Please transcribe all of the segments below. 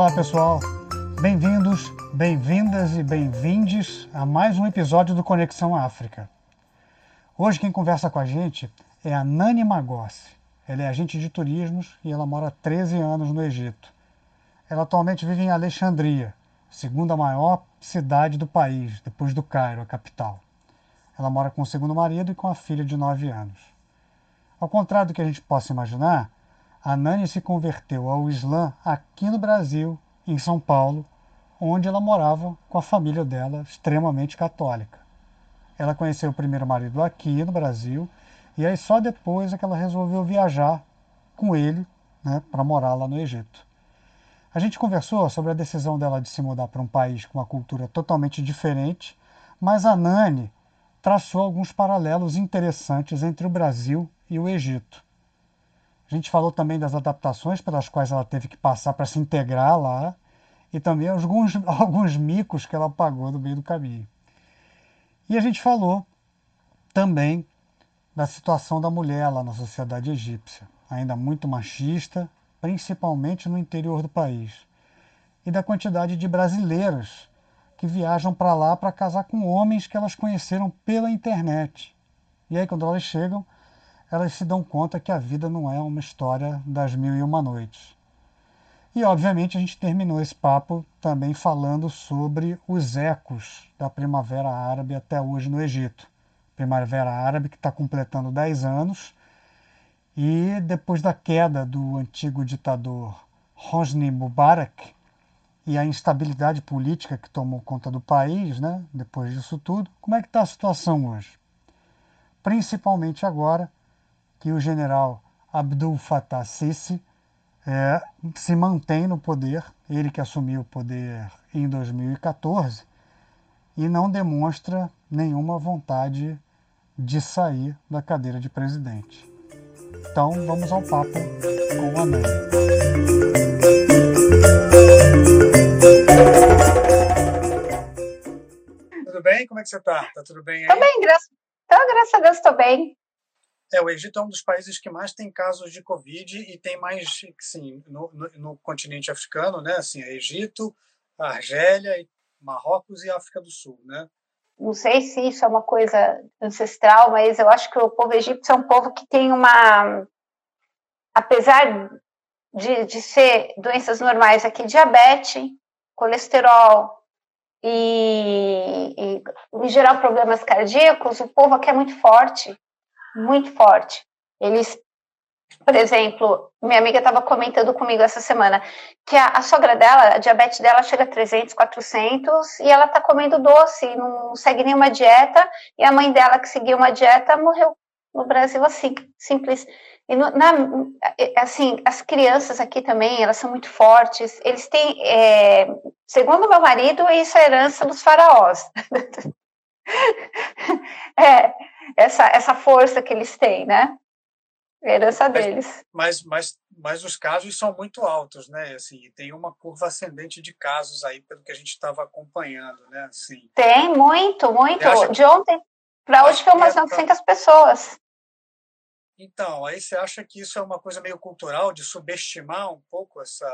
Olá, pessoal. Bem-vindos, bem-vindas e bem-vindes a mais um episódio do Conexão África. Hoje quem conversa com a gente é a Nani Magossi. Ela é agente de turismos e ela mora há 13 anos no Egito. Ela atualmente vive em Alexandria, segunda maior cidade do país, depois do Cairo, a capital. Ela mora com o segundo marido e com a filha de 9 anos. Ao contrário do que a gente possa imaginar, a Nani se converteu ao Islã aqui no Brasil, em São Paulo, onde ela morava com a família dela, extremamente católica. Ela conheceu o primeiro marido aqui no Brasil e aí só depois é que ela resolveu viajar com ele né, para morar lá no Egito. A gente conversou sobre a decisão dela de se mudar para um país com uma cultura totalmente diferente, mas a Nani traçou alguns paralelos interessantes entre o Brasil e o Egito. A gente falou também das adaptações pelas quais ela teve que passar para se integrar lá e também alguns, alguns micos que ela pagou no meio do caminho. E a gente falou também da situação da mulher lá na sociedade egípcia, ainda muito machista, principalmente no interior do país, e da quantidade de brasileiras que viajam para lá para casar com homens que elas conheceram pela internet. E aí, quando elas chegam, elas se dão conta que a vida não é uma história das mil e uma noites. E, obviamente, a gente terminou esse papo também falando sobre os ecos da Primavera Árabe até hoje no Egito. Primavera Árabe que está completando 10 anos e depois da queda do antigo ditador Hosni Mubarak e a instabilidade política que tomou conta do país, né, depois disso tudo, como é que está a situação hoje? Principalmente agora que o general Abdul Fattah Sisi é, se mantém no poder, ele que assumiu o poder em 2014, e não demonstra nenhuma vontade de sair da cadeira de presidente. Então vamos ao papo com a Nani. Tudo bem? Como é que você está? Tá tudo bem aí? Tô bem, graças, então, graças a Deus estou bem. É, o Egito é um dos países que mais tem casos de Covid e tem mais, sim, no, no, no continente africano, né? Assim, é Egito, Argélia, Marrocos e África do Sul, né? Não sei se isso é uma coisa ancestral, mas eu acho que o povo egípcio é um povo que tem uma, apesar de, de ser doenças normais aqui, diabetes, colesterol e, e, em geral, problemas cardíacos, o povo aqui é muito forte muito forte. Eles, por exemplo, minha amiga estava comentando comigo essa semana que a, a, sogra dela, a diabetes dela chega a 300, 400 e ela está comendo doce, não segue nenhuma dieta. E a mãe dela, que seguia uma dieta, morreu no Brasil assim, simples. E no, na, assim, as crianças aqui também, elas são muito fortes. Eles têm, é, segundo meu marido, isso é herança dos faraós. é, essa, essa força que eles têm, né? A herança mas, deles. Mas, mas, mas os casos são muito altos, né? Assim, tem uma curva ascendente de casos aí, pelo que a gente estava acompanhando, né? Assim, tem, muito, muito. Acha... De ontem para hoje foi umas 900 é, pessoas. Então, aí você acha que isso é uma coisa meio cultural, de subestimar um pouco essa,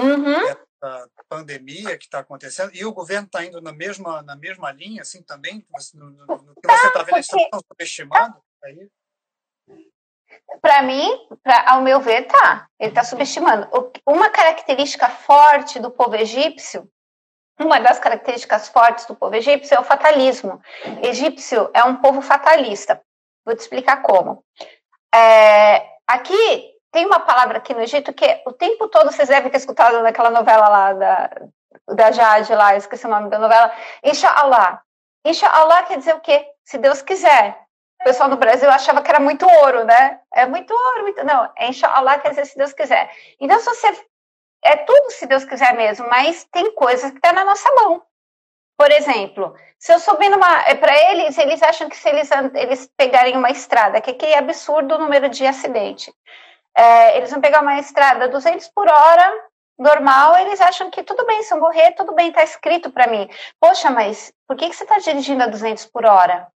uhum. essa pandemia que está acontecendo? E o governo está indo na mesma, na mesma linha, assim, também? No, no, no que você está vendo, eles estão subestimando? Aí? Para mim, pra, ao meu ver, tá. Ele está subestimando. Uma característica forte do povo egípcio, uma das características fortes do povo egípcio é o fatalismo. Egípcio é um povo fatalista. Vou te explicar como. É, aqui tem uma palavra aqui no Egito que o tempo todo vocês devem ter escutado naquela novela lá da, da Jade lá, eu esqueci o nome da novela, Inshallah. Inshallah quer dizer o quê? Se Deus quiser. O pessoal no Brasil achava que era muito ouro, né? É muito ouro, muito... não. É Inshallah quer dizer se Deus quiser. Então, se você... É tudo se Deus quiser mesmo, mas tem coisas que estão tá na nossa mão. Por exemplo, se eu subir numa. É, Para eles, eles acham que se eles, eles pegarem uma estrada, que aqui é absurdo o número de acidente. É, eles vão pegar uma estrada 200 por hora, normal, eles acham que tudo bem, se eu morrer, tudo bem, está escrito para mim. Poxa, mas por que, que você está dirigindo a 200 por hora?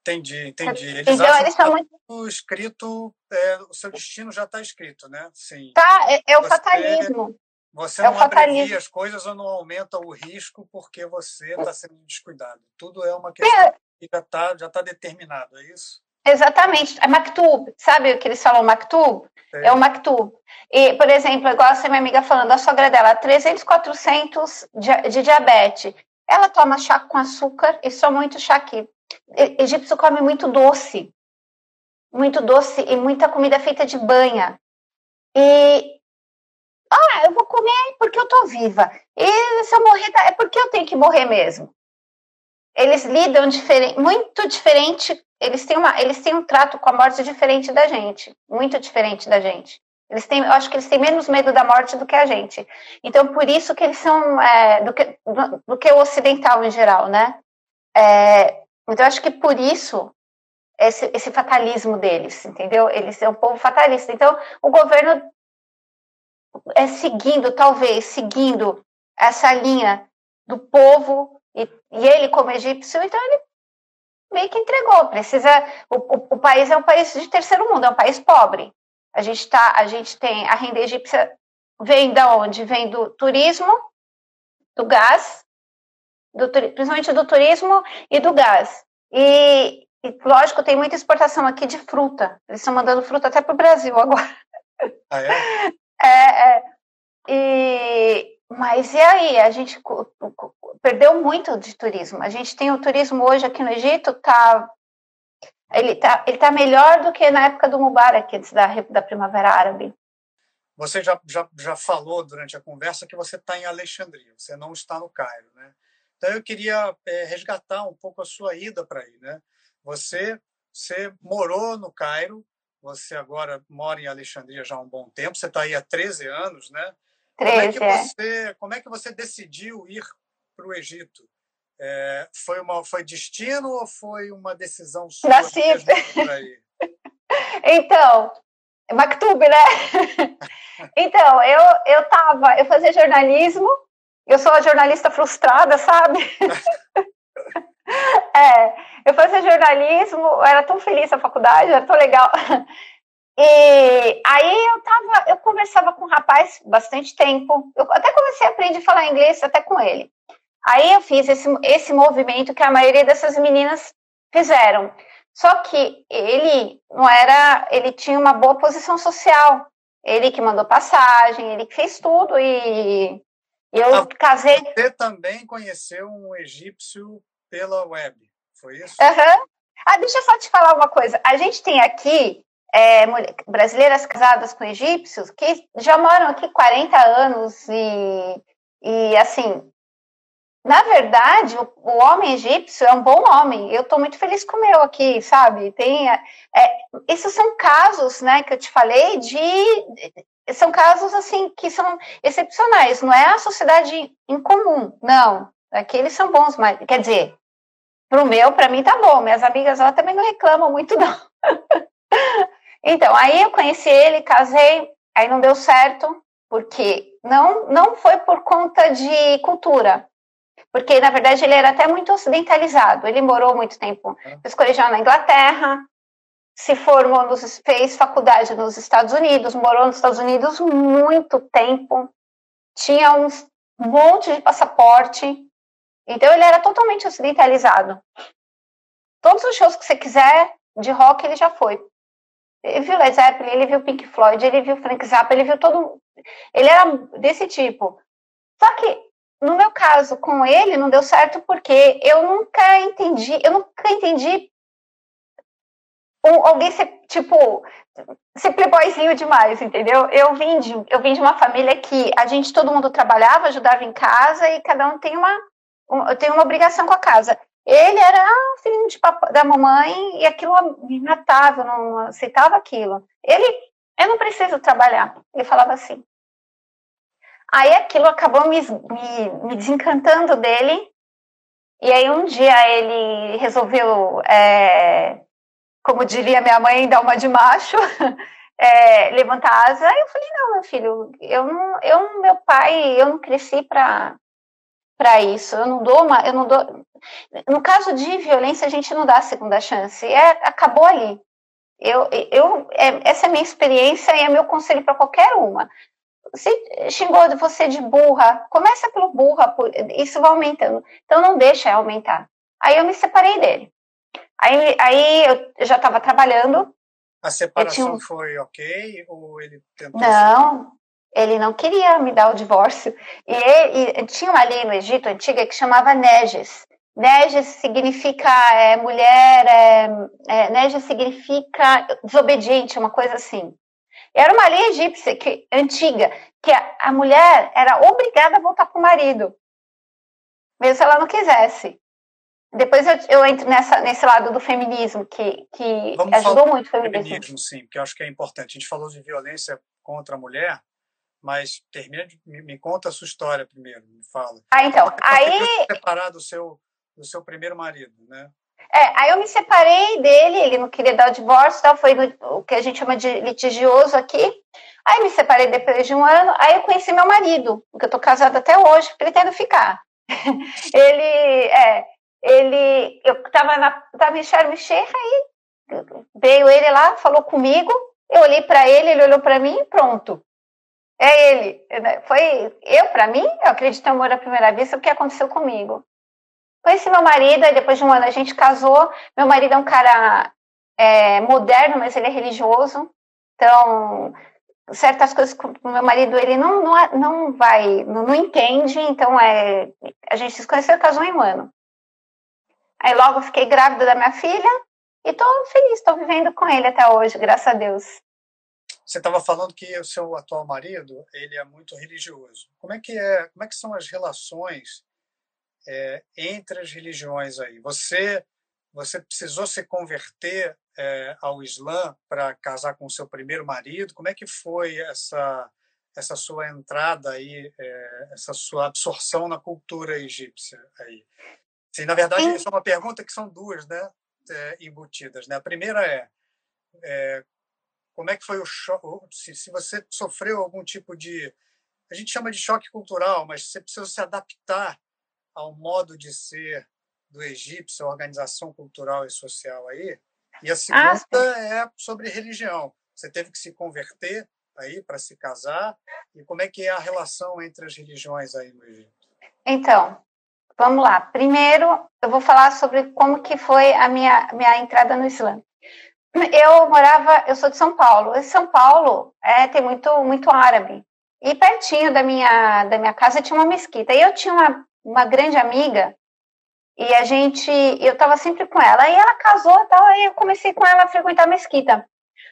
Entendi, entendi. Eles então, acham eles são muito... escrito, é, o seu destino já está escrito, né? Sim. Tá, é, é o você, fatalismo. Você é não abrevia as coisas ou não aumenta o risco porque você está sendo descuidado. Tudo é uma questão que já está já tá determinado, é isso? Exatamente. É Maktub, sabe o que eles falam Maktub? É, é o Maktub. E, por exemplo, igual essa minha amiga falando, a sogra dela, 300, 400 de, de diabetes. Ela toma chá com açúcar e só muito chá aqui. Egípcio come muito doce. Muito doce e muita comida feita de banha. E. Ah, eu vou comer porque eu tô viva. E se eu morrer, tá, é porque eu tenho que morrer mesmo. Eles lidam diferente, muito diferente. Eles têm, uma, eles têm um trato com a morte diferente da gente. Muito diferente da gente. Eles têm, eu acho que eles têm menos medo da morte do que a gente. Então, por isso que eles são é, do, que, do, do, que o ocidental em geral, né? É, então, acho que por isso esse, esse fatalismo deles, entendeu? Eles são um povo fatalista. Então, o governo é seguindo, talvez, seguindo essa linha do povo, e, e ele como egípcio, então ele meio que entregou. Precisa. O, o, o, país é um país de terceiro mundo, é um país pobre. A gente tá, a gente tem a renda egípcia vem da onde? Vem do turismo, do gás do, principalmente do turismo e do gás. E, e, lógico, tem muita exportação aqui de fruta. Eles estão mandando fruta até para o Brasil agora. Ah, é? é, é. E, mas e aí? A gente perdeu muito de turismo. A gente tem o turismo hoje aqui no Egito, tá, ele está ele tá melhor do que na época do Mubarak, antes da, da Primavera Árabe. Você já, já, já falou durante a conversa que você está em Alexandria, você não está no Cairo, né? Então eu queria é, resgatar um pouco a sua ida para aí, né? Você, você morou no Cairo, você agora mora em Alexandria já há um bom tempo, você está aí há 13 anos, né? 13, como é que é. você, como é que você decidiu ir para o Egito? É, foi uma foi destino ou foi uma decisão sua? Nasci. então, Mactub, né? então, eu eu tava, eu fazia jornalismo eu sou a jornalista frustrada, sabe? é, eu fazia jornalismo, eu era tão feliz na faculdade, era tão legal. E aí eu tava, eu conversava com um rapaz bastante tempo. Eu até comecei a aprender a falar inglês até com ele. Aí eu fiz esse, esse movimento que a maioria dessas meninas fizeram. Só que ele não era, ele tinha uma boa posição social. Ele que mandou passagem, ele que fez tudo e eu ah, casei. Você também conheceu um egípcio pela web, foi isso? Uhum. Ah, deixa eu só te falar uma coisa. A gente tem aqui é, brasileiras casadas com egípcios que já moram aqui 40 anos e, e assim, na verdade, o, o homem egípcio é um bom homem. Eu estou muito feliz com o meu aqui, sabe? Tem, é, esses são casos, né, que eu te falei de são casos assim que são excepcionais, não é a sociedade incomum, não. Aqueles são bons, mas quer dizer, pro meu, para mim tá bom. Minhas amigas lá também não reclamam muito não. então, aí eu conheci ele, casei, aí não deu certo, porque não não foi por conta de cultura. Porque, na verdade, ele era até muito ocidentalizado. Ele morou muito tempo, é. fez colegial na Inglaterra, se formou, nos, fez faculdade nos Estados Unidos, morou nos Estados Unidos muito tempo, tinha um monte de passaporte, então ele era totalmente ocidentalizado. Todos os shows que você quiser de rock ele já foi. Ele viu Led Zeppelin, ele viu Pink Floyd, ele viu Frank Zappa, ele viu todo. Ele era desse tipo. Só que no meu caso com ele não deu certo porque eu nunca entendi, eu nunca entendi um, alguém ser, tipo, ser playboyzinho demais, entendeu? Eu vim, de, eu vim de uma família que a gente, todo mundo trabalhava, ajudava em casa e cada um tem uma, um, tem uma obrigação com a casa. Ele era filho de papai, da mamãe e aquilo me matava, não aceitava aquilo. Ele, eu não preciso trabalhar. Ele falava assim. Aí aquilo acabou me, me, me desencantando dele. E aí um dia ele resolveu é, como diria minha mãe, dar uma de macho, é, levantar asa. Eu falei, não, meu filho, eu não, eu, meu pai, eu não cresci para para isso. Eu não dou uma, eu não dou. no caso de violência, a gente não dá a segunda chance. É, acabou ali. Eu, eu, é, essa é a minha experiência e é meu conselho para qualquer uma. Se xingou você de burra, começa pelo burra, isso vai aumentando. Então não deixa aumentar. Aí eu me separei dele. Aí, aí eu já estava trabalhando. A separação um... foi ok ou ele tentou? Não, ele não queria me dar o divórcio. E, ele, e tinha uma lei no Egito antiga que chamava Neges. Neges significa é, mulher, é, é, Neges significa desobediente, uma coisa assim. Era uma lei egípcia que, antiga, que a, a mulher era obrigada a voltar para o marido, mesmo se ela não quisesse. Depois eu, eu entro nessa, nesse lado do feminismo, que, que ajudou muito o feminismo. feminismo. Sim, porque eu acho que é importante. A gente falou de violência contra a mulher, mas termina de, me, me, conta a sua história primeiro, me fala. Ah, então, aí... separar do seu, do seu primeiro marido, né? É, aí eu me separei dele, ele não queria dar o divórcio, tal, foi o que a gente chama de litigioso aqui. Aí me separei depois de um ano, aí eu conheci meu marido, porque eu tô casada até hoje, pretendo ficar. ele, é, ele, eu tava, na, tava em Sharm aí veio ele lá, falou comigo, eu olhei para ele, ele olhou para mim e pronto. É ele. Né? Foi eu, para mim, eu acredito em amor à primeira vista, o que aconteceu comigo. Conheci meu marido, depois de um ano a gente casou. Meu marido é um cara é, moderno, mas ele é religioso. Então, certas coisas com meu marido ele não, não, não vai, não, não entende. Então, é, a gente se conheceu e casou em um ano. Aí logo fiquei grávida da minha filha e tô feliz, tô vivendo com ele até hoje, graças a Deus. Você estava falando que o seu atual marido ele é muito religioso. Como é que é? Como é que são as relações é, entre as religiões aí? Você você precisou se converter é, ao Islã para casar com o seu primeiro marido? Como é que foi essa essa sua entrada aí, é, essa sua absorção na cultura egípcia aí? Sim, na verdade, isso é uma pergunta que são duas, né, é, embutidas. Né? A primeira é, é como é que foi o choque, se, se você sofreu algum tipo de, a gente chama de choque cultural, mas você precisa se adaptar ao modo de ser do egípcio, a organização cultural e social aí. E a segunda ah, é sobre religião. Você teve que se converter aí para se casar. E como é que é a relação entre as religiões aí no Egito? Então, vamos lá. Primeiro, eu vou falar sobre como que foi a minha, minha entrada no Islã eu morava, eu sou de São Paulo. E São Paulo é, tem muito, muito árabe. E pertinho da minha, da minha casa tinha uma mesquita. E eu tinha uma, uma grande amiga e a gente, eu estava sempre com ela. E ela casou e tal, aí eu comecei com ela a frequentar a mesquita.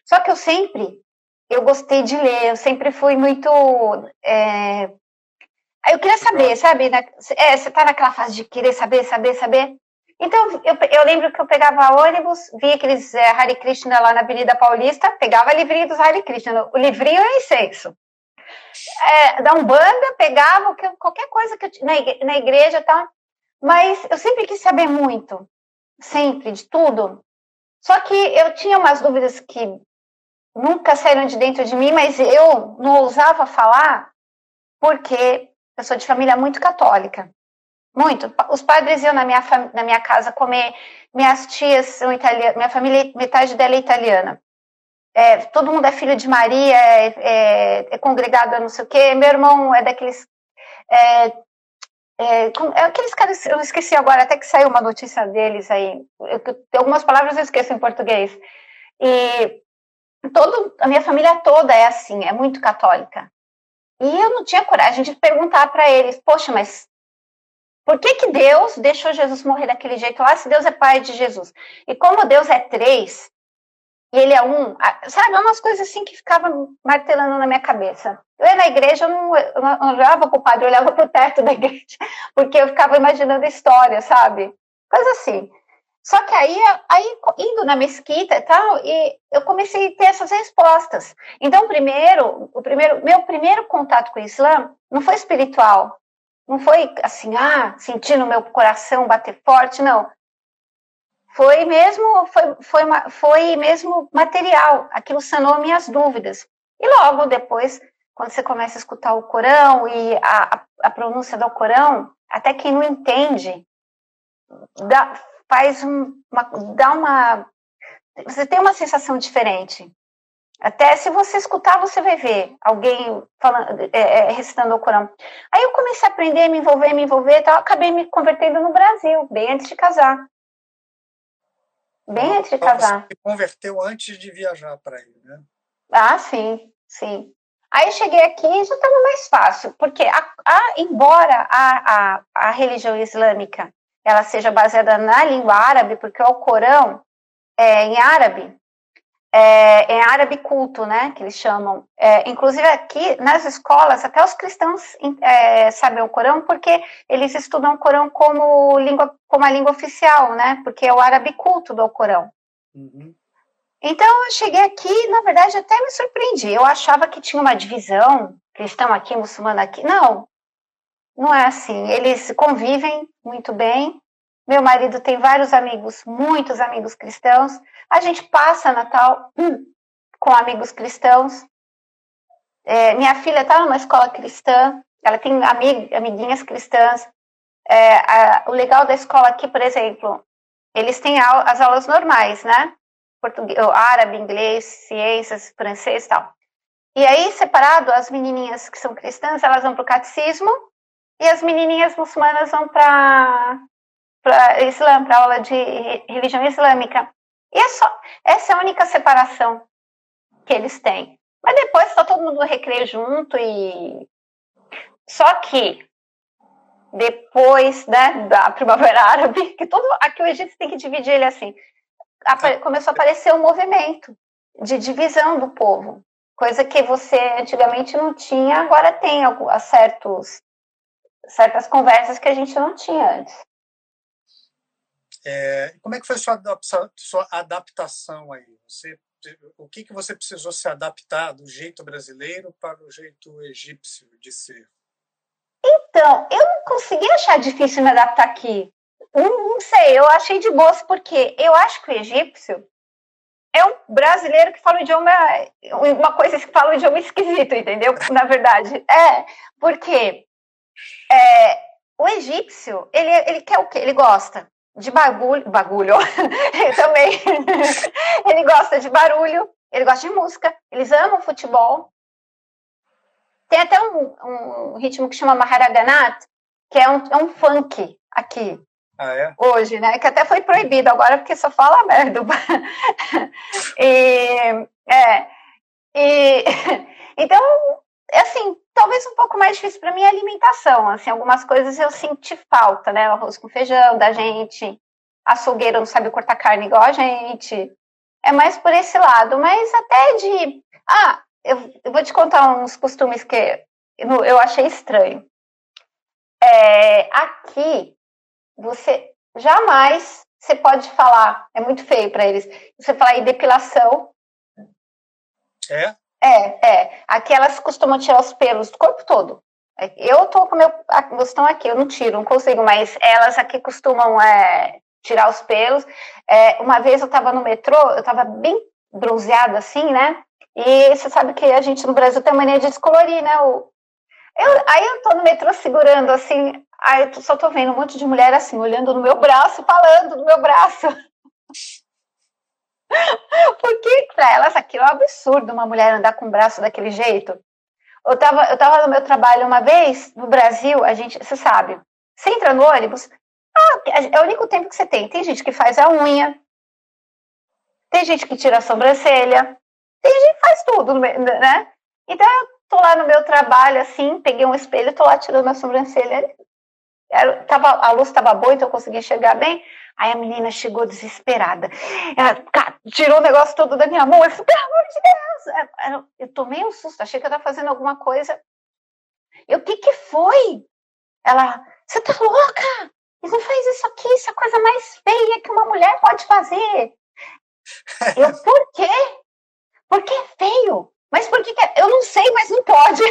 Só que eu sempre, eu gostei de ler, eu sempre fui muito. É, eu queria saber, sabe? Na, é, você está naquela fase de querer saber, saber, saber. Então, eu, eu, lembro que eu pegava ônibus, via aqueles é, Hare Krishna lá na Avenida Paulista, pegava livrinho dos Hare Krishna, o livrinho é incenso. É, da Umbanda, pegava qualquer coisa que eu, na, na igreja tá? mas eu sempre quis saber muito, sempre, de tudo. Só que eu tinha umas dúvidas que nunca saíram de dentro de mim, mas eu não ousava falar porque eu sou de família muito católica. Muito. Os padres iam na minha, na minha casa comer. Minhas tias são italianas, minha família, metade dela é italiana. É, todo mundo é filho de Maria, é, é, é congregado não sei o quê. Meu irmão é daqueles. É, é, é, aqueles caras, eu esqueci agora, até que saiu uma notícia deles aí. Eu, algumas palavras eu esqueço em português. E todo, a minha família toda é assim, é muito católica. E eu não tinha coragem de perguntar para eles, poxa, mas por que, que Deus deixou Jesus morrer daquele jeito lá, se Deus é pai de Jesus? E como Deus é três, e ele é um, sabe, é umas coisas assim que ficavam martelando na minha cabeça. Eu ia na igreja, eu não, olhava para o padre, eu olhava para o teto da igreja, porque eu ficava imaginando história, sabe? Coisa assim. Só que aí, aí, indo na mesquita e tal, e eu comecei a ter essas respostas. Então, primeiro, o primeiro, meu primeiro contato com o Islã não foi espiritual, não foi assim, ah, sentindo meu coração bater forte, não. Foi mesmo, foi, foi, foi mesmo material. Aquilo sanou minhas dúvidas. E logo depois, quando você começa a escutar o Corão e a, a, pronúncia do Corão, até quem não entende, dá, faz uma, dá uma, você tem uma sensação diferente. Até se você escutar, você vai ver alguém falando, é, é, recitando o Corão. Aí eu comecei a aprender, me envolver, me envolver, então acabei me convertendo no Brasil, bem antes de casar. Bem antes de então, casar. Você se converteu antes de viajar para aí, né? Ah, sim, sim. Aí cheguei aqui e já estava mais fácil, porque a, a, embora a, a, a religião islâmica ela seja baseada na língua árabe, porque o Corão é em árabe, é, em árabe culto, né, que eles chamam. É, inclusive aqui nas escolas, até os cristãos é, sabem o Corão, porque eles estudam o Corão como língua, como a língua oficial, né, porque é o árabe culto do Corão. Uhum. Então eu cheguei aqui, na verdade, até me surpreendi. Eu achava que tinha uma divisão, cristão aqui, muçulmano aqui. Não, não é assim. Eles convivem muito bem. Meu marido tem vários amigos, muitos amigos cristãos. A gente passa Natal hum, com amigos cristãos. É, minha filha está numa escola cristã, ela tem amig, amiguinhas cristãs. É, a, o legal da escola aqui, por exemplo, eles têm as aulas normais, né? Português, árabe, inglês, ciências, francês e tal. E aí, separado, as menininhas que são cristãs, elas vão para o catecismo e as menininhas muçulmanas vão para para Islã, para aula de religião islâmica. E é só, essa é a única separação que eles têm. Mas depois está todo mundo no recreio junto e só que depois né, da Primavera Árabe, que todo aqui o Egito tem que dividir ele assim, começou a aparecer um movimento de divisão do povo, coisa que você antigamente não tinha, agora tem alguns, certos, certas conversas que a gente não tinha antes. É, como é que foi a sua, sua adaptação aí? Você, o que, que você precisou se adaptar do jeito brasileiro para o jeito egípcio de ser? Então, eu não consegui achar difícil me adaptar aqui. Não, não sei, eu achei de boas, porque eu acho que o egípcio é um brasileiro que fala o idioma, uma coisa que fala o idioma esquisito, entendeu? Na verdade. É, porque é, o egípcio, ele, ele quer o quê? Ele gosta de bagulho, bagulho, também. ele gosta de barulho, ele gosta de música, eles amam futebol. Tem até um, um ritmo que chama Maharaganat, que é um, é um funk aqui. Ah, é? Hoje, né? Que até foi proibido agora porque só fala merda. e, é, e, então, assim, talvez um pouco mais difícil para mim a alimentação. Assim, algumas coisas eu senti falta, né? O arroz com feijão da gente, açougueiro não sabe cortar carne igual a gente. É mais por esse lado, mas até de. Ah, eu, eu vou te contar uns costumes que eu, eu achei estranho. É, aqui, você jamais você pode falar, é muito feio para eles. Você falar em depilação. É? É, é. Aqui elas costumam tirar os pelos do corpo todo. Eu tô com meu. Estão aqui, eu não tiro, não consigo, mas elas aqui costumam é, tirar os pelos. É, uma vez eu estava no metrô, eu estava bem bronzeada assim, né? E você sabe que a gente no Brasil tem mania de descolorir, né? O, eu, aí eu tô no metrô segurando assim, aí eu só tô vendo um monte de mulher assim, olhando no meu braço, falando no meu braço. Porque para elas aquilo é um absurdo uma mulher andar com o braço daquele jeito. Eu tava, eu tava no meu trabalho uma vez, no Brasil, a gente, você sabe, você entra no ônibus, ah, é o único tempo que você tem. Tem gente que faz a unha, tem gente que tira a sobrancelha, tem gente que faz tudo, né? Então eu tô lá no meu trabalho, assim, peguei um espelho, tô lá tirando a sobrancelha. Era, tava, a luz estava boa, então eu consegui enxergar bem. Aí a menina chegou desesperada. Ela tirou o negócio todo da minha mão. Eu falei, pelo amor de Deus! Eu tomei um susto, achei que eu estava fazendo alguma coisa. Eu, o que que foi? Ela, você tá louca? Não faz isso aqui, isso é a coisa mais feia que uma mulher pode fazer. Eu, por quê? Porque é feio. Mas por que, que é? Eu não sei, mas não pode.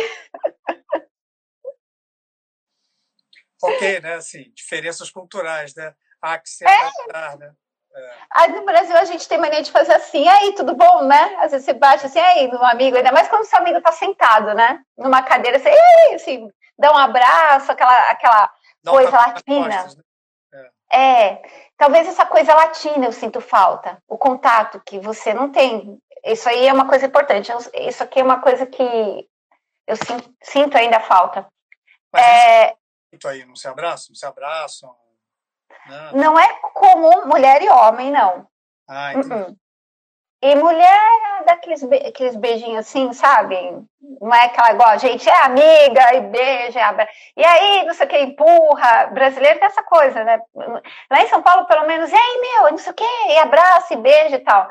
ok, né? Assim, diferenças culturais, né? Se é. né? É. Aí no Brasil a gente tem mania de fazer assim, aí, tudo bom, né? Às vezes você bate assim, aí, no amigo, ainda mais quando seu amigo tá sentado, né? Numa cadeira, você, assim, dá um abraço, aquela, aquela coisa latina. Costas, né? é. É, talvez essa coisa latina eu sinto falta, o contato que você não tem. Isso aí é uma coisa importante. Isso aqui é uma coisa que eu sinto, sinto ainda falta. Mas é, aí, não se abraçam? Não se abraçam? Não. não é comum mulher e homem, não. Ah. Uh -uh. E mulher dá aqueles, be aqueles beijinhos assim, sabe? Não é aquela igual a gente é amiga e beija, e aí não sei o que, empurra. Brasileiro tem essa coisa, né? Lá em São Paulo, pelo menos, e aí, meu, não sei o que, e abraça e beija e tal.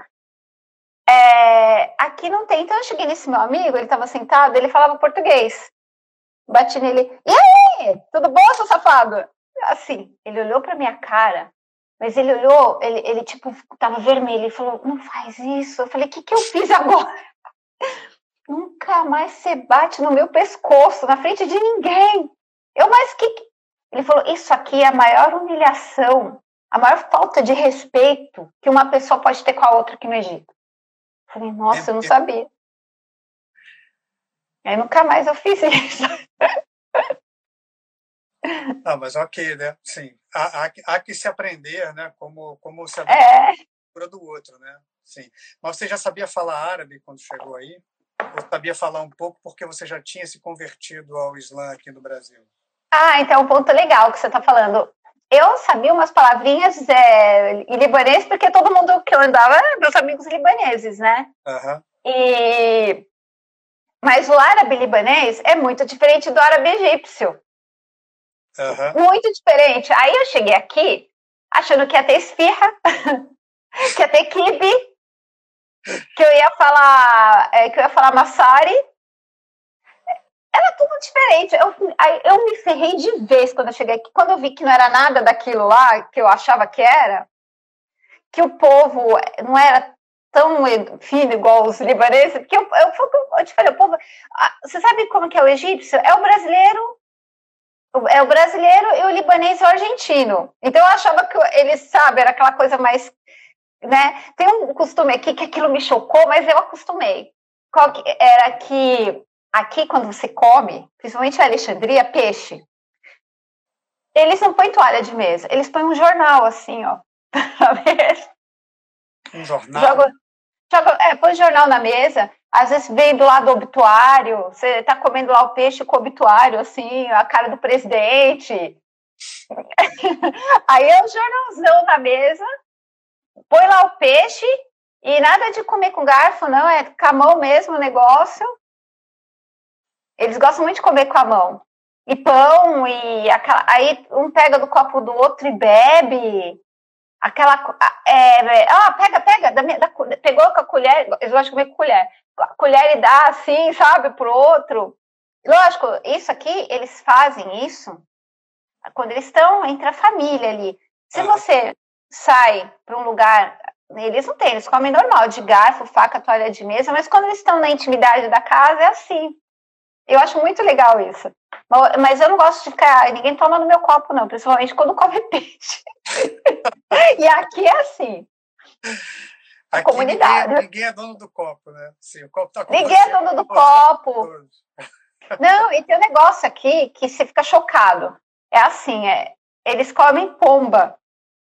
É, aqui não tem. Então eu cheguei nesse meu amigo, ele estava sentado, ele falava português. Bati nele, e aí, tudo bom, seu safado? Assim, ele olhou pra minha cara mas ele olhou, ele, ele tipo, tava vermelho, ele falou, não faz isso. Eu falei, o que, que eu fiz agora? Nunca mais você bate no meu pescoço, na frente de ninguém. Eu, mas que. Ele falou, isso aqui é a maior humilhação, a maior falta de respeito que uma pessoa pode ter com a outra aqui no Egito. Eu falei, nossa, eu não sabia. Aí nunca mais eu fiz isso. Ah, mas ok, né? Sim, há, há, há, que se aprender, né? Como, como se é. do outro, né? Sim. Mas você já sabia falar árabe quando chegou aí? Ou sabia falar um pouco porque você já tinha se convertido ao Islã aqui no Brasil? Ah, então um ponto legal que você está falando. Eu sabia umas palavrinhas é, em libanês porque todo mundo que eu andava meus amigos libaneses, né? Uhum. E mas o árabe libanês é muito diferente do árabe egípcio. Uhum. Muito diferente. Aí eu cheguei aqui achando que ia ter esfirra, que ia ter kibe, que eu ia falar, é, que eu ia falar massari. Era tudo diferente. Eu, eu me ferrei de vez quando eu cheguei aqui. Quando eu vi que não era nada daquilo lá que eu achava que era, que o povo não era tão fino igual os libaneses, porque eu, eu, eu, eu te falei, o povo. Você sabe como que é o egípcio? É o brasileiro é o brasileiro e o libanês e o argentino. Então eu achava que eles, sabe, era aquela coisa mais. Né? Tem um costume aqui que aquilo me chocou, mas eu acostumei. Qual que, era que aqui, quando você come, principalmente em Alexandria, peixe, eles não põem toalha de mesa, eles põem um jornal assim, ó. um jornal? Joga, joga, é, põe jornal na mesa às vezes vem do lado do obituário, você está comendo lá o peixe com o obituário, assim, a cara do presidente. Aí é um jornalzão na mesa, põe lá o peixe e nada de comer com garfo, não, é com a mão mesmo o negócio. Eles gostam muito de comer com a mão. E pão, e aquela, aí um pega do copo do outro e bebe aquela. É, ah, pega, pega, da, da, pegou com a colher, eu gosto de comer com colher. A colher e dá assim, sabe, pro outro. Lógico, isso aqui, eles fazem isso quando eles estão entre a família ali. Se você sai para um lugar, eles não têm, eles comem normal, de garfo, faca, toalha de mesa, mas quando eles estão na intimidade da casa, é assim. Eu acho muito legal isso. Mas eu não gosto de ficar. Ninguém toma no meu copo, não, principalmente quando come peixe. e aqui é assim. Aqui comunidade. Ninguém, ninguém, é dono do copo, né? Sim, o copo tá com Ninguém é dono do copo. Não, e tem um negócio aqui que você fica chocado. É assim, é, eles comem pomba.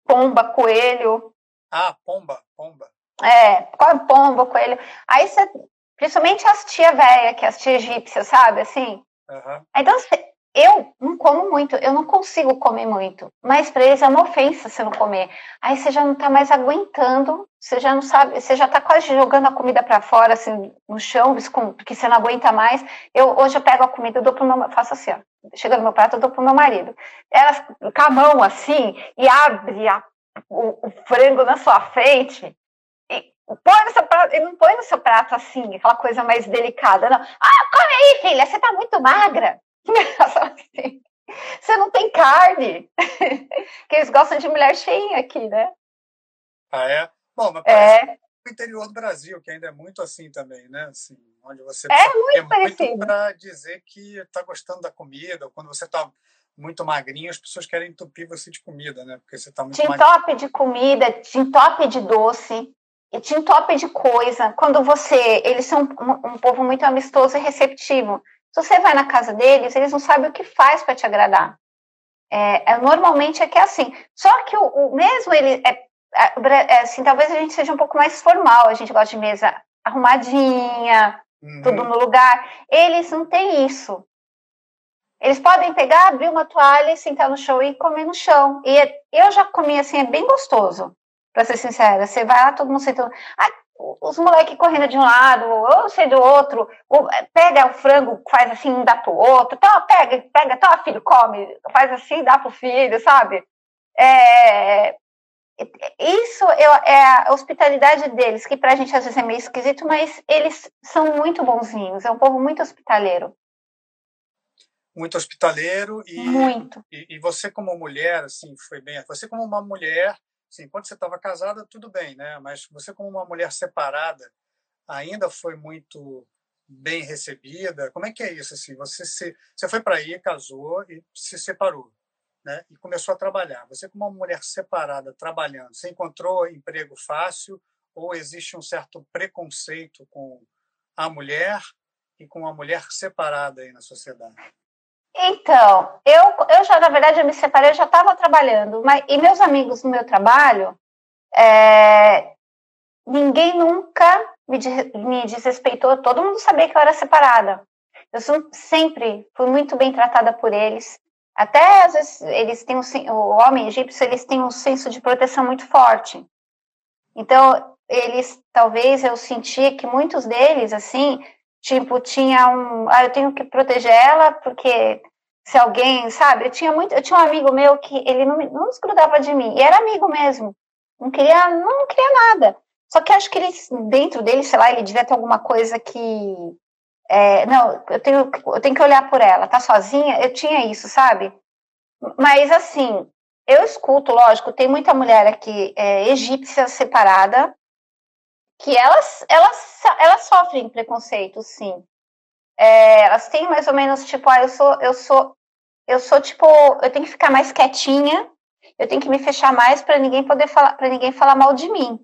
Pomba, coelho. Ah, pomba, pomba. É, come pomba, coelho. Aí você, principalmente as tia velha, que é as tia egípcia, sabe, assim? Uhum. Então, eu não como muito, eu não consigo comer muito, mas para eles é uma ofensa você não comer. Aí você já não está mais aguentando, você já não sabe, você já está quase jogando a comida para fora, assim, no chão, porque você não aguenta mais. Eu hoje eu pego a comida, eu dou pro meu, faço assim, ó, chega no meu prato, eu dou pro meu marido. Ela com a mão assim e abre a, o, o frango na sua frente. Põe no seu prato, ele não põe no seu prato assim, aquela coisa mais delicada, não. Ah, come aí, filha, você está muito magra. Você não tem carne. que eles gostam de mulher cheinha aqui, né? Ah, é? Bom, mas é. o interior do Brasil, que ainda é muito assim também, né? Assim, onde você é muito parecido. para dizer que está gostando da comida, ou quando você está muito magrinho, as pessoas querem entupir você de comida, né? Porque você está muito te entope de comida, te entope de doce, e te entope de coisa. Quando você... Eles são um, um povo muito amistoso e receptivo. Se você vai na casa deles, eles não sabem o que faz para te agradar. É, é, normalmente é que é assim. Só que o, o mesmo ele é, é, assim, talvez a gente seja um pouco mais formal, a gente gosta de mesa arrumadinha, uhum. tudo no lugar. Eles não têm isso. Eles podem pegar, abrir uma toalha e sentar no chão e comer no chão. E é, eu já comi assim, é bem gostoso, para ser sincera. Você vai lá, todo mundo sentando. Ah, os moleques correndo de um lado, ou sei do outro, pega o frango, faz assim, dá pro outro, tá, pega, pega, tá, filho, come, faz assim, dá pro filho, sabe? É, isso é a hospitalidade deles, que pra gente às vezes é meio esquisito, mas eles são muito bonzinhos, é um povo muito hospitaleiro muito hospitaleiro e, muito. E, e, você como mulher assim foi bem você como uma mulher assim quando você estava casada tudo bem né? Mas você como uma mulher separada ainda foi muito bem recebida? Como é que é isso assim? Você se você foi para aí casou e se separou né? E começou a trabalhar. Você como uma mulher separada trabalhando você encontrou emprego fácil ou existe um certo preconceito com a mulher e com a mulher separada aí na sociedade então, eu, eu já, na verdade, eu me separei, eu já estava trabalhando, mas, e meus amigos no meu trabalho, é, ninguém nunca me, me desrespeitou, todo mundo sabia que eu era separada. Eu sou, sempre fui muito bem tratada por eles. Até às vezes eles têm um, o homem egípcio eles têm um senso de proteção muito forte. Então eles talvez eu sentia que muitos deles assim Tipo, tinha um. Ah, eu tenho que proteger ela, porque se alguém, sabe? Eu tinha muito. Eu tinha um amigo meu que ele não, não desgrudava de mim. E era amigo mesmo. Não queria, não queria nada. Só que acho que ele, dentro dele, sei lá, ele devia ter alguma coisa que. É, não, eu tenho, eu tenho que olhar por ela. Tá sozinha? Eu tinha isso, sabe? Mas assim, eu escuto, lógico, tem muita mulher aqui é, egípcia separada, que elas, elas, elas sofrem preconceito, sim. É, elas têm mais ou menos tipo, ah, eu sou, eu sou, eu sou tipo, eu tenho que ficar mais quietinha, eu tenho que me fechar mais para ninguém poder falar, para ninguém falar mal de mim.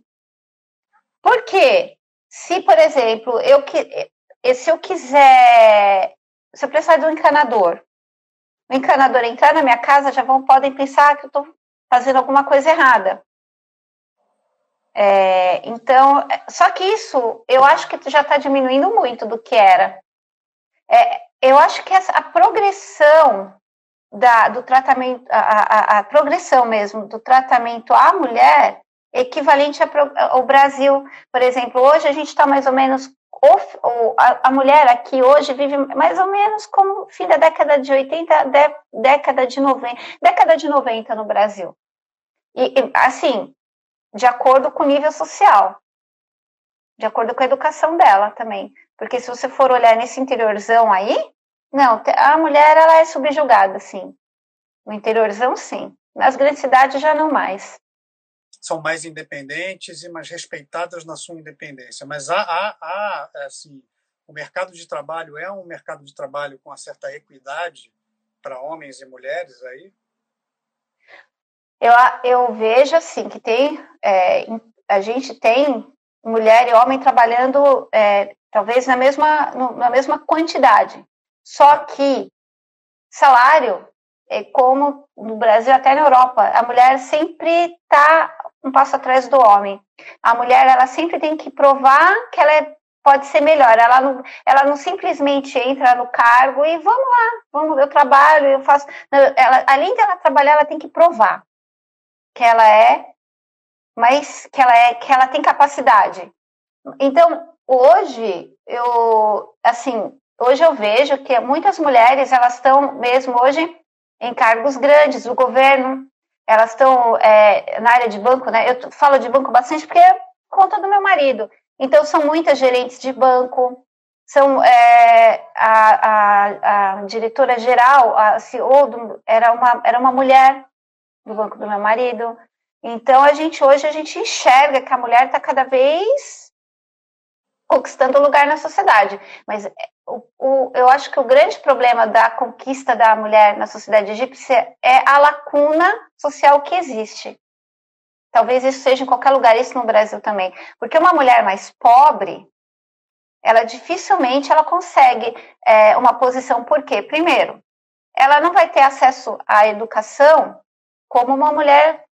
Por quê? Se, por exemplo, eu que se eu quiser, se eu precisar de um encanador, o encanador entrar na minha casa, já vão podem pensar que eu estou fazendo alguma coisa errada. É, então, só que isso eu acho que já está diminuindo muito do que era. É, eu acho que essa, a progressão da, do tratamento, a, a, a, progressão mesmo do tratamento à mulher equivalente ao Brasil, por exemplo, hoje a gente está mais ou menos a, a, mulher aqui hoje vive mais ou menos como fim da década de 80, de, década de 90, década de 90 no Brasil. E, assim, de acordo com o nível social, de acordo com a educação dela também. Porque se você for olhar nesse interiorzão aí, não, a mulher ela é subjugada, sim. No interiorzão, sim. Nas grandes cidades já não mais. São mais independentes e mais respeitadas na sua independência. Mas há, há, há assim, o mercado de trabalho é um mercado de trabalho com uma certa equidade para homens e mulheres aí? Eu, eu vejo assim que tem é, a gente tem mulher e homem trabalhando é, talvez na mesma na mesma quantidade. Só que salário é como no Brasil até na Europa a mulher sempre está um passo atrás do homem. A mulher ela sempre tem que provar que ela é, pode ser melhor. Ela não ela não simplesmente entra no cargo e vamos lá vamos eu trabalho eu faço. Ela, além dela trabalhar ela tem que provar que ela é, mas que ela é, que ela tem capacidade. Então, hoje eu, assim, hoje eu vejo que muitas mulheres elas estão mesmo hoje em cargos grandes do governo, elas estão é, na área de banco, né? Eu falo de banco bastante porque é conta do meu marido. Então, são muitas gerentes de banco, são é, a, a, a diretora geral, a CEO do, era uma era uma mulher do banco do meu marido. Então a gente hoje a gente enxerga que a mulher está cada vez conquistando lugar na sociedade. Mas é, o, o, eu acho que o grande problema da conquista da mulher na sociedade egípcia é a lacuna social que existe. Talvez isso seja em qualquer lugar, isso no Brasil também. Porque uma mulher mais pobre, ela dificilmente ela consegue é, uma posição. Por quê? Primeiro, ela não vai ter acesso à educação como uma mulher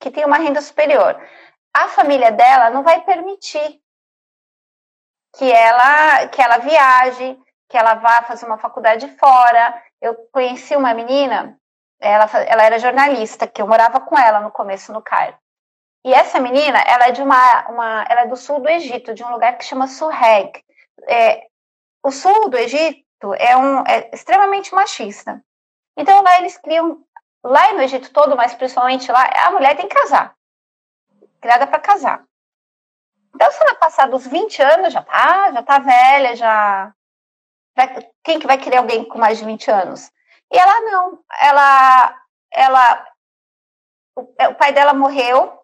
que tem uma renda superior. A família dela não vai permitir que ela que ela viaje, que ela vá fazer uma faculdade fora. Eu conheci uma menina, ela, ela era jornalista, que eu morava com ela no começo no Cairo. E essa menina, ela é de uma, uma ela é do sul do Egito, de um lugar que chama Surreg. É, o sul do Egito é um é extremamente machista. Então lá eles criam, lá no Egito todo, mas principalmente lá, a mulher tem que casar, criada para casar. Então se ela passar dos 20 anos, já tá, já tá velha, já quem que vai querer alguém com mais de 20 anos? E ela não, ela, ela, é, o pai dela morreu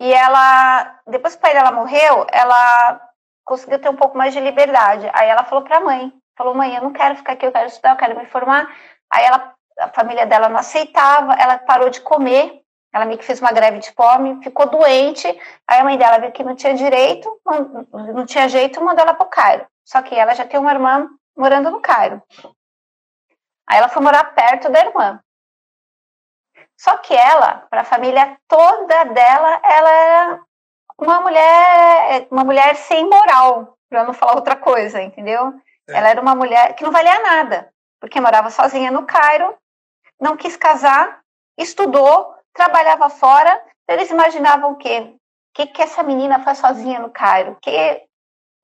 e ela, depois que o pai dela morreu, ela conseguiu ter um pouco mais de liberdade. Aí ela falou para a mãe, falou, mãe, eu não quero ficar aqui, eu quero estudar, eu quero me formar. Aí ela, a família dela não aceitava, ela parou de comer, ela meio que fez uma greve de fome, ficou doente. Aí a mãe dela viu que não tinha direito, não, não tinha jeito, mandou ela para o Cairo. Só que ela já tem uma irmã morando no Cairo. Aí ela foi morar perto da irmã. Só que ela, para a família toda dela, ela era uma mulher, uma mulher sem moral, para não falar outra coisa, entendeu? É. Ela era uma mulher que não valia nada, porque morava sozinha no Cairo, não quis casar, estudou, trabalhava fora. Eles imaginavam o quê? O que, que essa menina faz sozinha no Cairo? Que...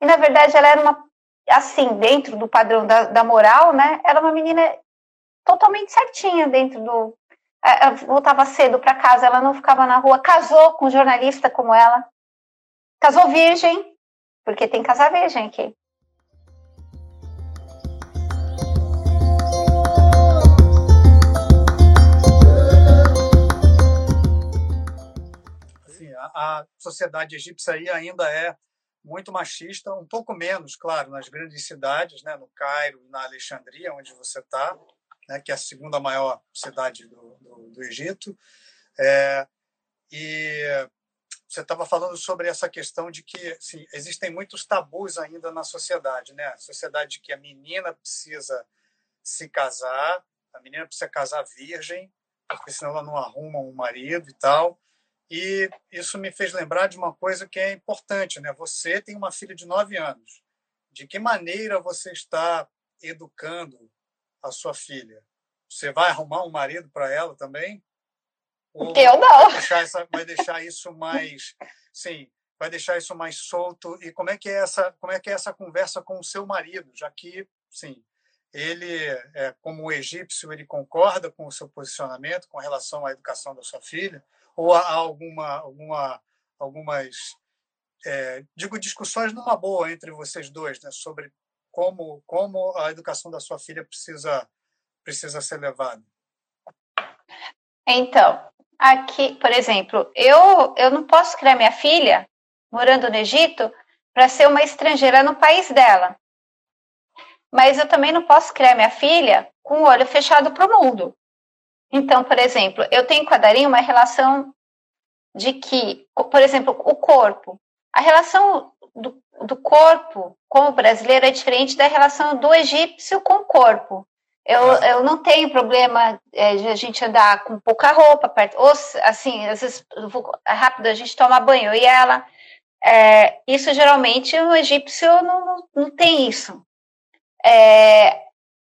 E na verdade ela era uma, assim, dentro do padrão da, da moral, né? Era uma menina totalmente certinha dentro do. Ela voltava cedo para casa, ela não ficava na rua, casou com um jornalista como ela, casou virgem, porque tem casar virgem aqui. A, sociedade egípcia aí ainda é muito machista, um pouco menos, claro, nas grandes cidades, né, no Cairo na Alexandria, onde você está, né, que é a segunda maior cidade do, do, do Egito. É, e você estava falando sobre essa questão de que assim, existem muitos tabus ainda na sociedade, né? A sociedade que a menina precisa se casar, a menina precisa casar virgem, porque senão ela não arruma um marido e tal. E isso me fez lembrar de uma coisa que é importante, né? Você tem uma filha de nove anos. De que maneira você está educando a sua filha? Você vai arrumar um marido para ela também? Ou eu não. Vai deixar, essa, vai deixar isso mais, sim, vai deixar isso mais solto. E como é que é essa, como é que é essa conversa com o seu marido, já que, sim, ele, é, como egípcio, ele concorda com o seu posicionamento com relação à educação da sua filha? Ou há alguma, alguma, algumas, é, digo, discussões numa boa entre vocês dois, né, sobre como, como a educação da sua filha precisa, precisa ser levada? Então, aqui, por exemplo, eu, eu não posso criar minha filha morando no Egito para ser uma estrangeira no país dela. Mas eu também não posso criar minha filha com o olho fechado para o mundo. Então, por exemplo, eu tenho com a Darinha uma relação de que, por exemplo, o corpo. A relação do, do corpo com o brasileiro é diferente da relação do egípcio com o corpo. Eu, eu não tenho problema é, de a gente andar com pouca roupa, perto, ou assim, às vezes rápido a gente toma banho e ela. É, isso geralmente o egípcio não, não, não tem isso. É,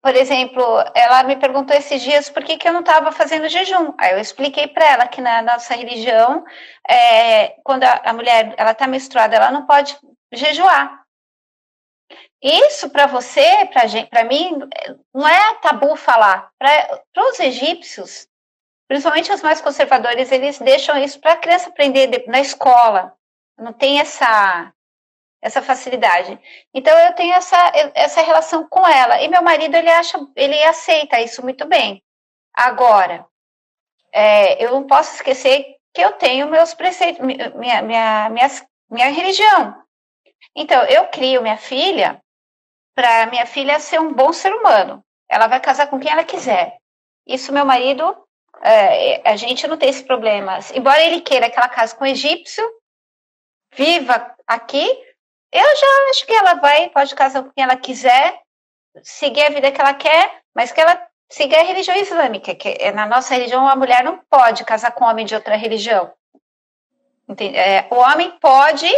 por exemplo, ela me perguntou esses dias por que, que eu não estava fazendo jejum. Aí eu expliquei para ela que na nossa religião, é, quando a, a mulher ela está menstruada, ela não pode jejuar. Isso para você, para mim, não é tabu falar. Para os egípcios, principalmente os mais conservadores, eles deixam isso para a criança aprender na escola. Não tem essa essa facilidade. Então eu tenho essa essa relação com ela e meu marido ele acha ele aceita isso muito bem. Agora é, eu não posso esquecer que eu tenho meus preceitos, minha minha minha, minha religião. Então eu crio minha filha para minha filha ser um bom ser humano. Ela vai casar com quem ela quiser. Isso, meu marido, é, a gente não tem esse problema. Embora ele queira que ela case com um egípcio, viva aqui, eu já acho que ela vai, pode casar com quem ela quiser. seguir a vida que ela quer, mas que ela siga a religião islâmica, que é, na nossa religião a mulher não pode casar com homem de outra religião. É, o homem pode,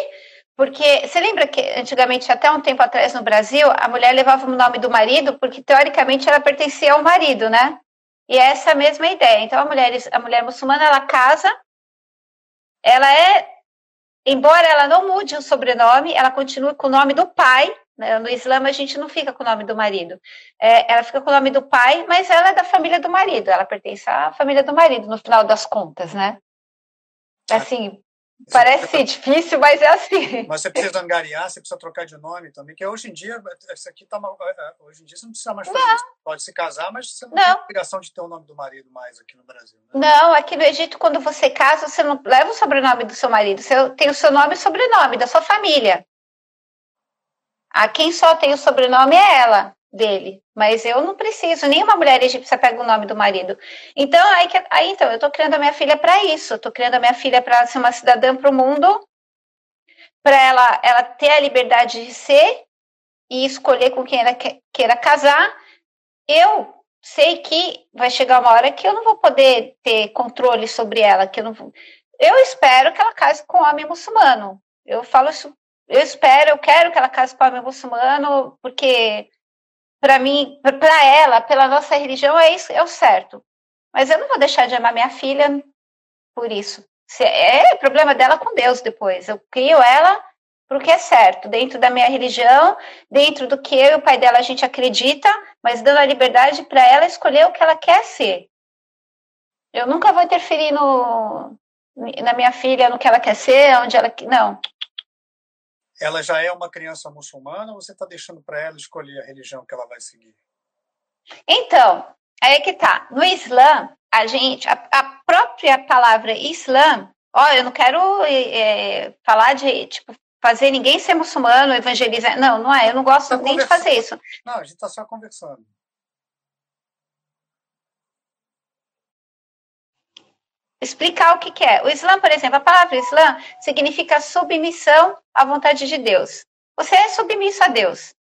porque você lembra que antigamente, até um tempo atrás no Brasil, a mulher levava o nome do marido porque teoricamente ela pertencia ao marido, né? E é essa mesma ideia. Então a mulher, a mulher muçulmana ela casa, ela é, embora ela não mude o sobrenome, ela continua com o nome do pai. Né? No Islã a gente não fica com o nome do marido, é, ela fica com o nome do pai, mas ela é da família do marido. Ela pertence à família do marido no final das contas, né? Assim, Parece difícil, mas é assim. Mas você precisa angariar, você precisa trocar de nome também, que hoje em dia, isso aqui tá mal, é, é, hoje em dia você não precisa mais fazer não. isso. Pode se casar, mas você não, não. tem obrigação de ter o nome do marido mais aqui no Brasil. Né? Não, aqui no Egito, quando você casa, você não leva o sobrenome do seu marido, você tem o seu nome e sobrenome da sua família. A quem só tem o sobrenome é ela dele, mas eu não preciso, nenhuma mulher egípcia pega o nome do marido. Então, aí, aí então, eu estou criando a minha filha para isso, estou criando a minha filha para ser uma cidadã para o mundo, para ela, ela ter a liberdade de ser e escolher com quem ela queira casar. Eu sei que vai chegar uma hora que eu não vou poder ter controle sobre ela, que eu não vou... Eu espero que ela case com um homem muçulmano. Eu falo isso, eu espero, eu quero que ela case com um homem muçulmano, porque para mim, para ela, pela nossa religião, é isso, é o certo. Mas eu não vou deixar de amar minha filha por isso. É problema dela com Deus depois. Eu crio ela porque é certo, dentro da minha religião, dentro do que eu e o pai dela a gente acredita, mas dando a liberdade para ela escolher o que ela quer ser. Eu nunca vou interferir no, na minha filha, no que ela quer ser, onde ela. Não, ela já é uma criança muçulmana ou você está deixando para ela escolher a religião que ela vai seguir? Então, aí é que tá. No Islã, a gente, a, a própria palavra Islã, ó, eu não quero é, falar de tipo fazer ninguém ser muçulmano, evangelizar. Não, não é. Eu não gosto tá nem de fazer isso. Não, a gente está só conversando. Explicar o que, que, é. O Islã, por exemplo, a palavra Islã significa submissão à vontade de Deus. Você é submisso a Deus.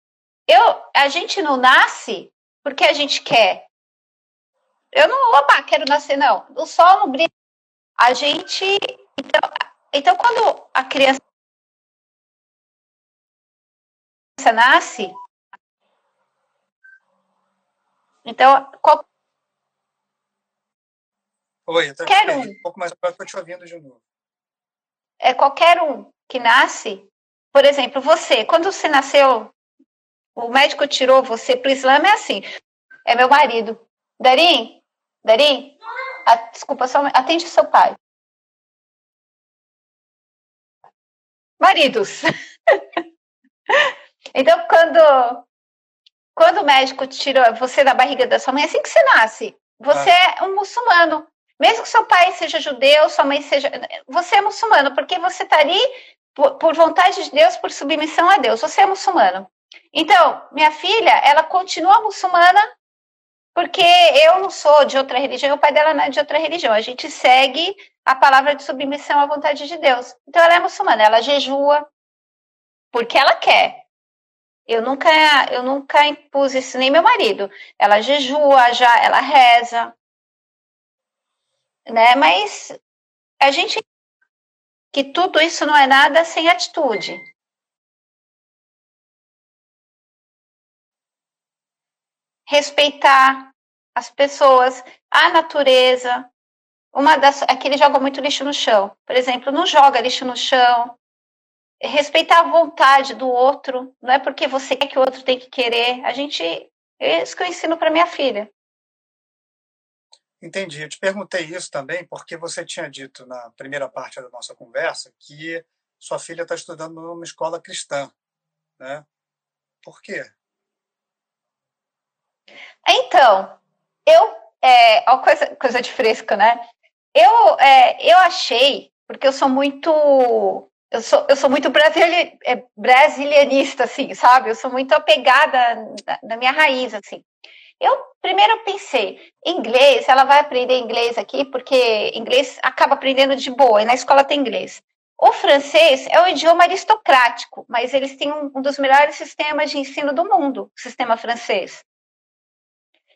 Eu, a gente não nasce porque a gente quer. Eu não, opa, quero nascer, não. O sol não brilha. A gente. Então, então quando a criança nasce, então, qual, Oi, eu qualquer um. um pouco mais estou te ouvindo de novo. É qualquer um que nasce, por exemplo, você, quando você nasceu, o médico tirou você para o Islã, é assim, é meu marido. Darim, Darim, a, desculpa, só, atende seu pai. Maridos. então, quando, quando o médico tirou você da barriga da sua mãe, é assim que você nasce. Você ah. é um muçulmano. Mesmo que seu pai seja judeu, sua mãe seja. Você é muçulmano, porque você está ali por, vontade de Deus, por submissão a Deus. Você é muçulmano. Então, minha filha, ela continua muçulmana porque eu não sou de outra religião, o pai dela não é de outra religião. A gente segue a palavra de submissão à vontade de Deus. Então, ela é muçulmana, ela jejua porque ela quer. Eu nunca, eu nunca impus isso nem meu marido. Ela jejua, já, ela reza, né? Mas a gente que tudo isso não é nada sem atitude. Respeitar as pessoas, a natureza. Uma das aqui joga muito lixo no chão. Por exemplo, não joga lixo no chão. Respeitar a vontade do outro, não é porque você quer que o outro tem que querer. A gente, é isso que eu ensino para minha filha. Entendi. Eu te perguntei isso também porque você tinha dito na primeira parte da nossa conversa que sua filha está estudando numa escola cristã, né? Por quê? Então, eu é ó, coisa coisa de fresco, né? Eu é, eu achei porque eu sou muito eu sou, eu sou muito brasili, é, brasilianista, assim, sabe? Eu sou muito apegada na, na minha raiz, assim. Eu primeiro pensei, inglês, ela vai aprender inglês aqui, porque inglês acaba aprendendo de boa, e na escola tem inglês. O francês é um idioma aristocrático, mas eles têm um, dos melhores sistemas de ensino do mundo, o sistema francês.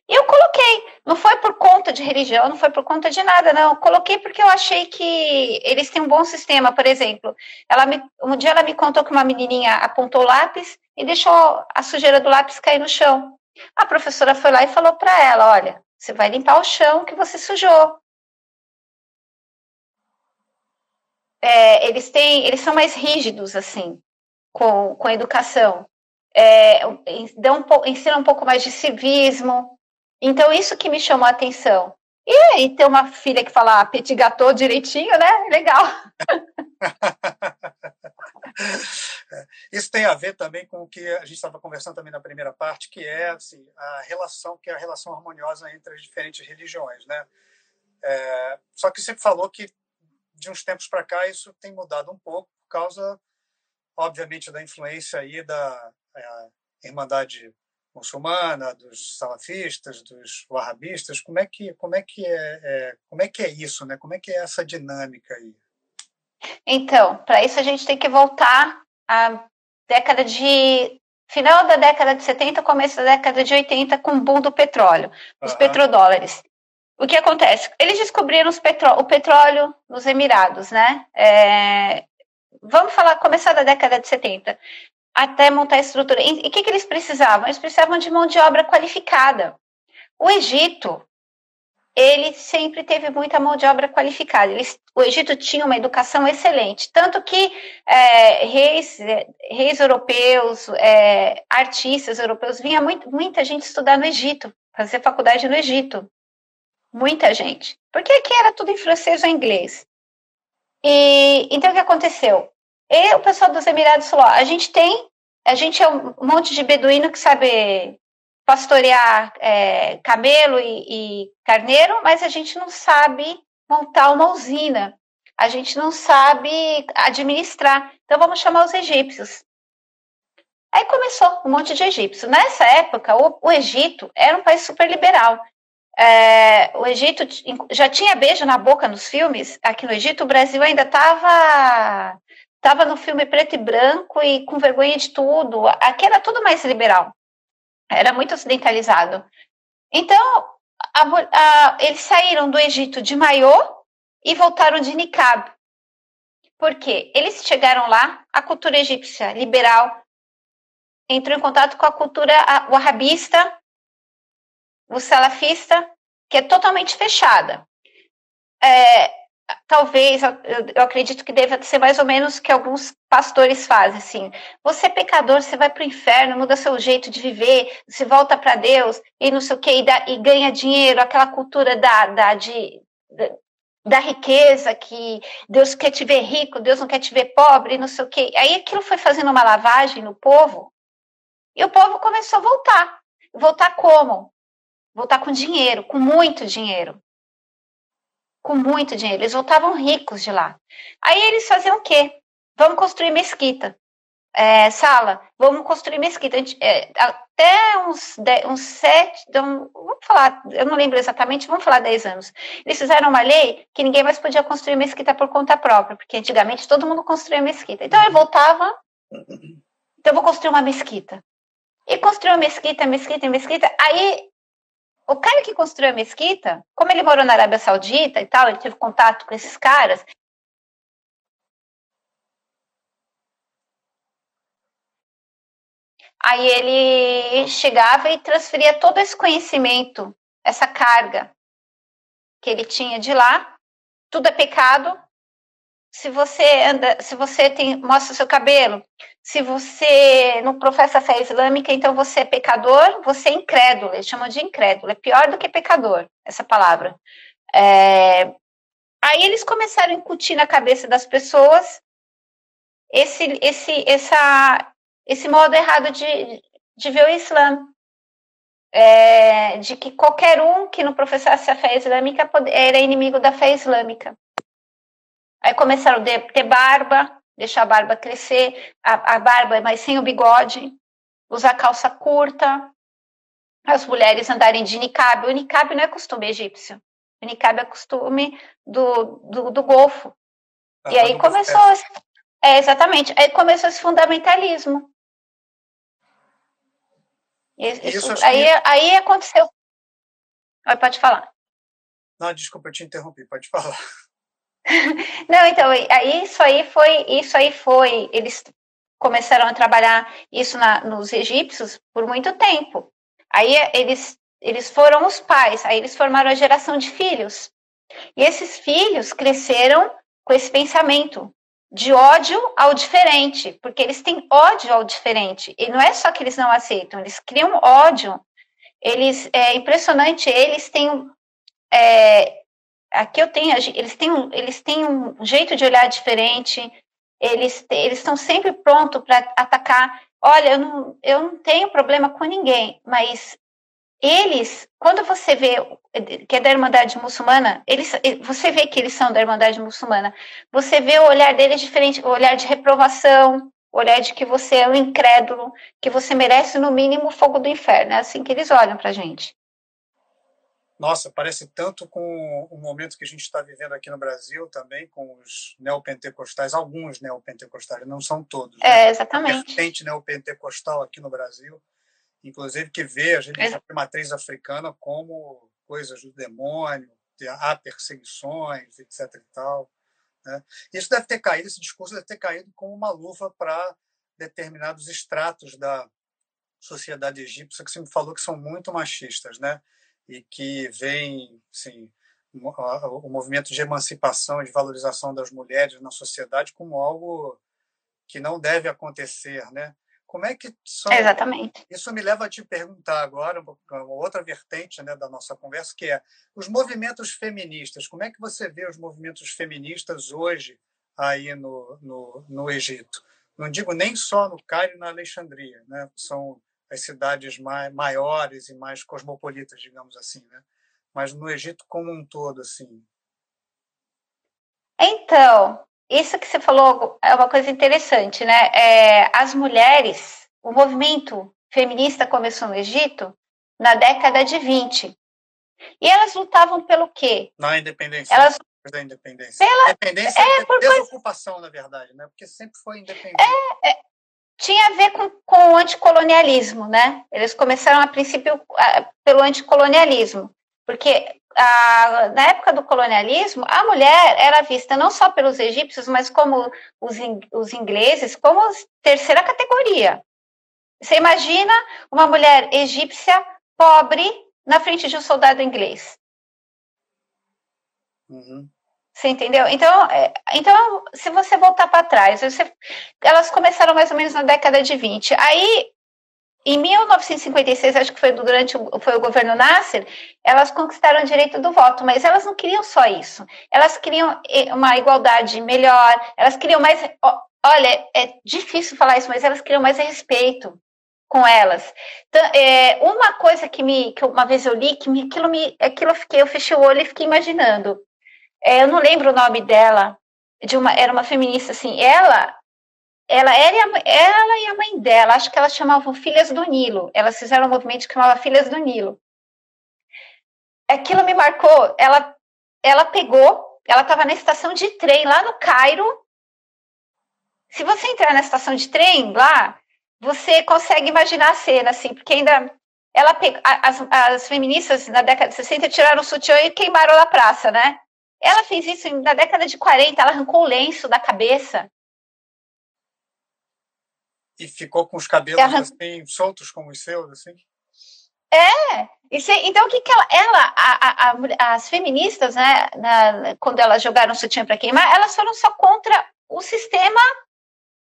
E eu coloquei, não foi por conta de religião, não foi por conta de nada, não. Coloquei porque eu achei que eles têm um bom sistema, por exemplo. Ela me, um dia ela me contou que uma menininha apontou o lápis e deixou a sujeira do lápis cair no chão. A professora foi lá e falou para ela: olha, você vai limpar o chão que você sujou. É, eles têm, eles são mais rígidos assim com, com a educação. É, dão, ensinam um pouco mais de civismo. Então, isso que me chamou a atenção. E aí, ter uma filha que fala petit gâteau direitinho, né? Legal. Isso tem a ver também com o que a gente estava conversando também na primeira parte, que é assim, a relação, que é a relação harmoniosa entre as diferentes religiões, né? É, só que você falou que de uns tempos para cá isso tem mudado um pouco por causa, obviamente, da influência aí da é, Irmandade muçulmana, dos salafistas, dos wahhabistas. Como é que como é que é, é como é que é isso, né? Como é que é essa dinâmica aí? Então, para isso a gente tem que voltar à década de final da década de 70, começo da década de 80 com o boom do petróleo, os uhum. petrodólares. O que acontece? Eles descobriram petró o petróleo nos Emirados, né? É, vamos falar, começar da década de 70, até montar a estrutura. E o que, que eles precisavam? Eles precisavam de mão de obra qualificada. O Egito, ele sempre teve muita mão de obra qualificada. Eles, o Egito tinha uma educação excelente, tanto que é, reis, é, reis europeus, é, artistas europeus, vinha muito, muita gente estudar no Egito, fazer faculdade no Egito. Muita gente. Porque aqui era tudo em francês ou inglês. E então o que aconteceu? E o pessoal dos Emirados falou: a gente tem, a gente é um monte de beduíno que sabe pastorear é, camelo e, e carneiro, mas a gente não sabe montar uma usina. A gente não sabe administrar. Então vamos chamar os egípcios. Aí começou um monte de egípcios. Nessa época, o, o Egito era um país super liberal. É, o Egito já tinha beijo na boca nos filmes. Aqui no Egito, o Brasil ainda estava tava no filme preto e branco e com vergonha de tudo. Aqui era tudo mais liberal. Era muito ocidentalizado. Então, a, a, eles saíram do Egito de maiô e voltaram de niqab. Por quê? Eles chegaram lá, a cultura egípcia liberal entrou em contato com a cultura wahhabista o salafista, que é totalmente fechada. É, talvez, eu, acredito que deva ser mais ou menos que alguns pastores fazem, assim, você é pecador, você vai para o inferno, muda seu jeito de viver, se volta para Deus, e não sei o que, e, dá, e ganha dinheiro, aquela cultura da, da, de, da riqueza, que Deus quer te ver rico, Deus não quer te ver pobre, não sei o que. Aí aquilo foi fazendo uma lavagem no povo, e o povo começou a voltar. Voltar como? voltar com dinheiro, com muito dinheiro. Com muito dinheiro. Eles voltavam ricos de lá. Aí eles faziam o quê? Vamos construir mesquita. É, sala, vamos construir mesquita. Gente, é, até uns, dez, uns sete, vamos falar, eu não lembro exatamente, vamos falar dez anos. Eles fizeram uma lei que ninguém mais podia construir mesquita por conta própria, porque antigamente todo mundo construía mesquita. Então ele voltava, então eu vou construir uma mesquita. E construiu mesquita, mesquita, mesquita. Aí o cara que construiu a mesquita, como ele morou na Arábia Saudita e tal, ele teve contato com esses caras. Aí ele chegava e transferia todo esse conhecimento, essa carga que ele tinha de lá. Tudo é pecado, se você anda, se você tem, mostra o seu cabelo, se você não professa a fé islâmica, então você é pecador, você é incrédulo, eles chamam de incrédulo, é pior do que pecador, essa palavra. É, aí eles começaram a incutir na cabeça das pessoas esse, esse, essa, esse modo errado de, de ver o Islã. É, de que qualquer um que não professasse a fé islâmica era inimigo da fé islâmica. Aí começaram a ter barba, deixar a barba crescer, a, a barba mas sem o bigode, usar calça curta, as mulheres andarem de niqab. O niqab não é costume egípcio, o niqab é costume do, do, do Golfo. e aí começou, é, exatamente, aí começou esse fundamentalismo. Isso, isso aí, que... aí aconteceu. Pode falar. Não, desculpa, eu te interrompi, pode falar. Não, então, aí isso aí foi, isso aí foi, eles começaram a trabalhar isso na, nos egípcios por muito tempo. Aí eles, eles foram os pais, aí eles formaram a geração de filhos. E esses filhos cresceram com esse pensamento de ódio ao diferente, porque eles têm ódio ao diferente. E não é só que eles não aceitam, eles criam ódio. Eles é impressionante, eles têm é, aqui eu tenho, eles têm, um, eles têm um jeito de olhar diferente, eles, eles estão sempre prontos para atacar. Olha, eu não, eu não tenho problema com ninguém, mas eles, quando você vê que é da Irmandade Muçulmana, eles, você vê que eles são da Irmandade Muçulmana, você vê o olhar deles diferente, o olhar de reprovação, o olhar de que você é um incrédulo, que você merece no mínimo o fogo do inferno. É assim que eles olham para a gente nossa, parece tanto com o momento que a gente está vivendo aqui no Brasil também, com os neopentecostais, alguns neopentecostais, não são todos. Né? É, exatamente. A vertente neopentecostal aqui no Brasil, inclusive que vê a religião é. matriz africana como coisas do demônio, há perseguições, etc. e tal. Né? Isso deve ter caído, esse discurso deve ter caído como uma luva para determinados estratos da sociedade egípcia que você me falou que são muito machistas, né? E que vem assim, o movimento de emancipação e de valorização das mulheres na sociedade como algo que não deve acontecer, né? Como é que são... Exatamente. Isso me leva a te perguntar agora uma outra vertente né, da nossa conversa, que é os movimentos feministas. Como é que você vê os movimentos feministas hoje aí no, no, no Egito? Não digo nem só no Cairo e na Alexandria, né? São as cidades maiores e mais cosmopolitas, digamos assim, né? Mas no Egito como um todo, assim. Então, isso que você falou é uma coisa interessante, né? É, as mulheres, o movimento feminista começou no Egito na década de 20. E elas lutavam pelo quê? Na independência. Elas da independência. Pela... Independência é, é por desocupação, coisa... na verdade, né? Porque sempre foi independente. É, é, tinha a ver com, com o anticolonialismo, né? Eles começaram a princípio a, pelo anticolonialismo, porque a, na época do colonialismo, a mulher era vista não só pelos egípcios, mas como os, os ingleses, como terceira categoria. Você imagina uma mulher egípcia pobre na frente de um soldado inglês. Uhum. Você entendeu? Então, é, então se você voltar para trás, você, elas começaram mais ou menos na década de 20. Aí, em 1956, acho que foi durante o, foi o governo Nasser, elas conquistaram o direito do voto, mas elas não queriam só isso. Elas queriam uma igualdade melhor, elas queriam mais. Olha, é difícil falar isso, mas elas queriam mais respeito com elas. Então, é, uma coisa que me que uma vez eu li que me, aquilo me aquilo eu fiquei eu fechei o olho e fiquei imaginando é, eu não lembro o nome dela, de uma, era uma feminista assim, ela ela era ela e a mãe dela, acho que elas chamavam Filhas do Nilo. Elas fizeram um movimento que chamava Filhas do Nilo. Aquilo me marcou. Ela ela pegou, ela estava na estação de trem lá no Cairo. Se você entrar na estação de trem lá, você consegue imaginar a cena assim, porque ainda ela as, as feministas na década de 60 tiraram o sutiã e queimaram na praça, né? Ela fez isso na década de 40, ela arrancou o lenço da cabeça. E ficou com os cabelos arran... assim, soltos como os seus, assim? É, então o que, que ela, ela a, a, as feministas, né, na, quando elas jogaram o sutiã para queimar, elas foram só contra o sistema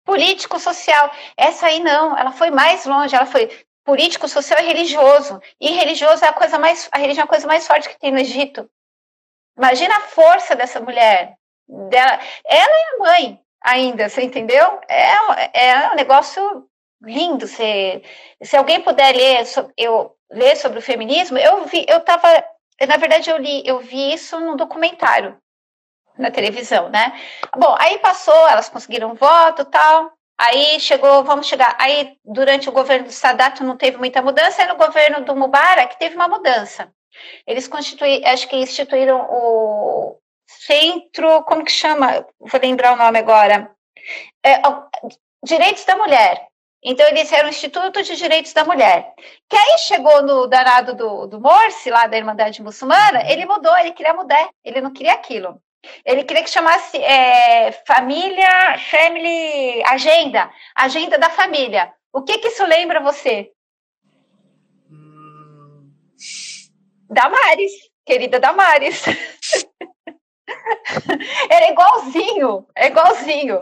político social. Essa aí não, ela foi mais longe, ela foi político, social e religioso. E religioso é a coisa mais, a religião é a coisa mais forte que tem no Egito. Imagina a força dessa mulher. Dela, ela é a mãe ainda, você entendeu? É, é um negócio lindo. Se, se alguém puder ler, eu, ler sobre o feminismo, eu vi, eu estava, na verdade, eu li, eu vi isso num documentário na televisão, né? Bom, aí passou, elas conseguiram voto tal. Aí chegou, vamos chegar. Aí durante o governo do Sadat não teve muita mudança, aí no governo do Mubarak teve uma mudança. Eles constituíram, acho que instituíram o, centro, como que chama? Vou lembrar o nome agora. É, Direitos da Mulher. Então, eles eram o Instituto de Direitos da Mulher. Que aí chegou no danado do, do Morsi, lá da Irmandade Muçulmana, ele mudou, ele queria mudar, ele não queria aquilo. Ele queria que chamasse é, Família, Family, Agenda, Agenda da Família. O que, que isso lembra você? Damares, querida Damares. Era igualzinho, é igualzinho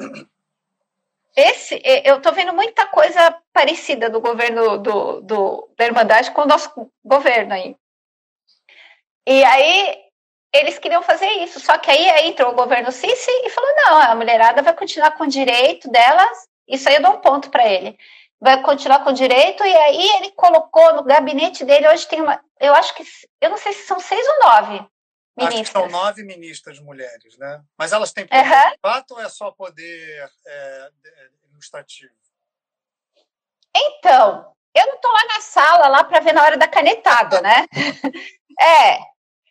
esse, eu estou vendo muita coisa parecida do governo do, do, da Irmandade com o nosso governo aí. E aí eles queriam fazer isso, só que aí, entrou o governo Sisi e falou: não, a mulherada vai continuar com o direito delas, isso aí eu dou um ponto para ele. Vai continuar com o direito, e aí ele colocou no gabinete dele, hoje tem uma. Eu acho que. Eu não sei se são seis ou nove Ministras. Acho que são nove ministras mulheres, né? Mas elas têm poder uhum. de fato ou é só poder é, ilustrativo? Então, eu não estou lá na sala lá para ver na hora da canetada, né? é.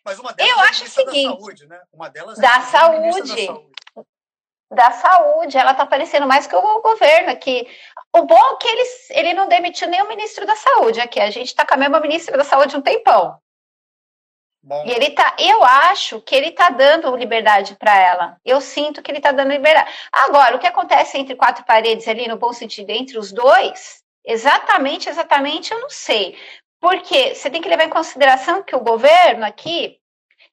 Mas uma delas eu é acho o seguinte, da saúde, né? Uma delas da, é saúde, da saúde. Da saúde, ela está aparecendo mais que o governo aqui. O bom é que ele, ele não demitiu nem o ministro da saúde aqui. A gente está com a mesma ministra da saúde um tempão. Bom. E ele tá, eu acho que ele tá dando liberdade para ela. Eu sinto que ele tá dando liberdade. Agora, o que acontece entre quatro paredes ali, no bom sentido, entre os dois, exatamente, exatamente, eu não sei. Porque você tem que levar em consideração que o governo aqui,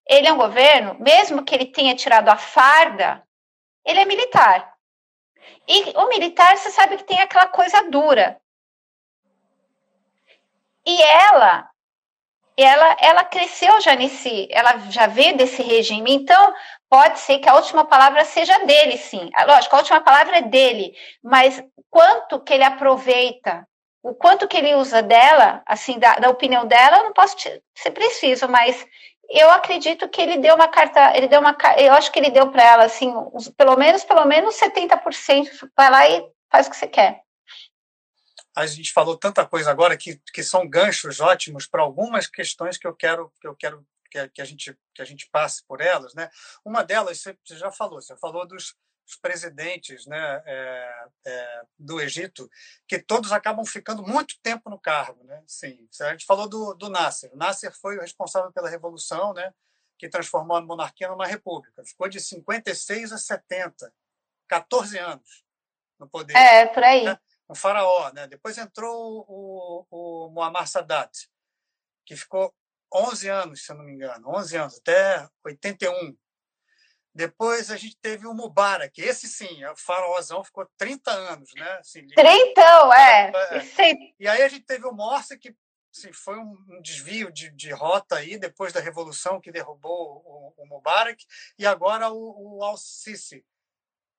ele é um governo, mesmo que ele tenha tirado a farda, ele é militar. E o militar, você sabe que tem aquela coisa dura. E ela ela, ela cresceu já nesse, ela já veio desse regime, então pode ser que a última palavra seja dele, sim. Ah, lógico, a última palavra é dele, mas quanto que ele aproveita, o quanto que ele usa dela, assim, da, da opinião dela, eu não posso ser preciso, mas eu acredito que ele deu uma carta, ele deu uma, eu acho que ele deu para ela, assim, pelo menos, pelo menos 70%, vai lá e faz o que você quer a gente falou tanta coisa agora que, que são ganchos ótimos para algumas questões que eu quero que eu quero que, que, a gente que a gente passe por elas, né? Uma delas você já falou, você falou dos, dos presidentes, né, é, é, do Egito, que todos acabam ficando muito tempo no cargo, né? Sim, a gente falou do, do Nasser. O Nasser foi o responsável pela revolução, né? Que transformou a monarquia numa república. Ficou de 56 a 70, 14 anos no poder. É, por aí. Né? um faraó. Né? Depois entrou o, o Muammar Sadat, que ficou 11 anos, se eu não me engano, 11 anos, até 81. Depois a gente teve o Mubarak, esse sim, o faraózão ficou 30 anos, né? Assim, 30, é. é. E aí a gente teve o Morsi, que assim, foi um desvio de, de, rota aí, depois da revolução que derrubou o, o Mubarak, e agora o, o Al-Sisi,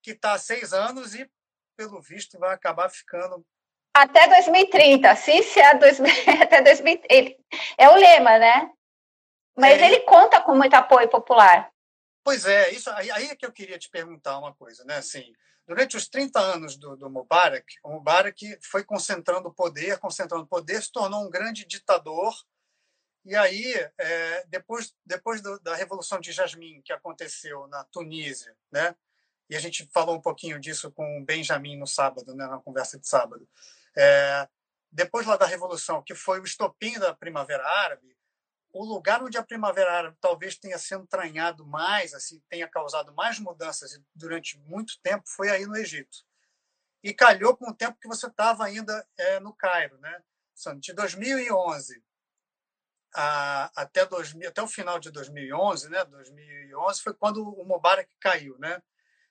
que está há seis anos e pelo visto, vai acabar ficando. Até 2030. Se se é dois, até 2030. É o lema, né? Mas é, ele conta com muito apoio popular. Pois é, isso aí, aí é que eu queria te perguntar uma coisa, né? Assim, durante os 30 anos do, do Mubarak, o Mubarak foi concentrando poder, concentrando poder, se tornou um grande ditador. E aí, é, depois, depois do, da Revolução de Jasmim, que aconteceu na Tunísia, né? e a gente falou um pouquinho disso com o Benjamin no sábado, né, na conversa de sábado. É, depois lá da Revolução, que foi o estopim da Primavera Árabe, o lugar onde a Primavera Árabe talvez tenha se entranhado mais, assim, tenha causado mais mudanças durante muito tempo, foi aí no Egito. E calhou com o tempo que você estava ainda é, no Cairo, né? De 2011 a, até, 2000, até o final de 2011, né? 2011 foi quando o Mubarak caiu, né?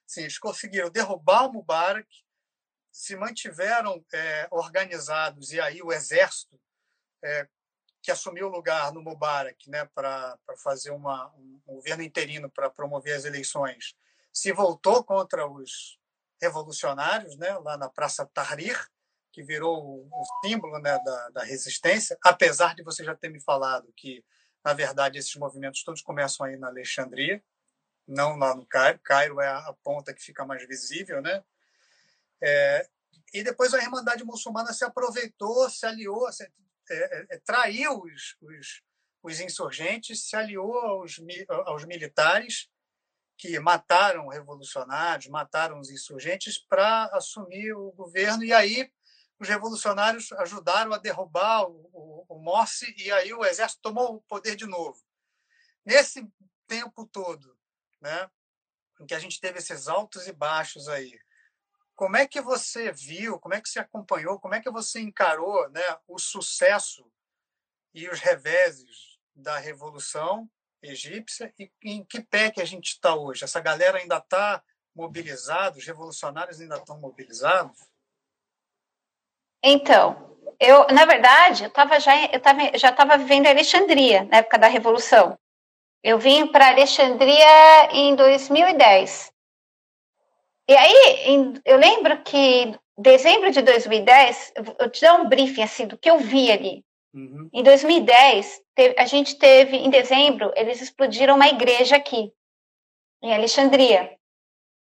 Sim, eles conseguiram derrubar o Mubarak, se mantiveram é, organizados, e aí o exército, é, que assumiu o lugar no Mubarak né, para fazer uma, um, governo interino para promover as eleições, se voltou contra os revolucionários né, lá na Praça Tahrir, que virou o, o símbolo né, da, da resistência, apesar de você já ter me falado que, na verdade, esses movimentos todos começam aí na Alexandria, não lá no Cairo. Cairo é a ponta que fica mais visível, né? É, e depois a Irmandade Muçulmana se aproveitou, se aliou, se, é, é, traiu os, os, os, insurgentes, se aliou aos, aos militares que mataram revolucionários, mataram os insurgentes para assumir o governo, e aí os revolucionários ajudaram a derrubar o, o, o e aí o exército tomou o poder de novo. Nesse tempo todo, né, em que a gente teve esses altos e baixos aí, como é que você viu, como é que você acompanhou, como é que você encarou né, o sucesso e os reveses da Revolução egípcia e em que pé que a gente está hoje? Essa galera ainda está mobilizada, os revolucionários ainda estão mobilizados? Então, eu, na verdade, eu tava já, eu já estava vivendo em Alexandria na época da Revolução. Eu vim para Alexandria em 2010. E aí, eu lembro que em dezembro de 2010, eu te dar um briefing assim do que eu vi ali. Uhum. Em 2010, teve, a gente teve, em dezembro, eles explodiram uma igreja aqui, em Alexandria.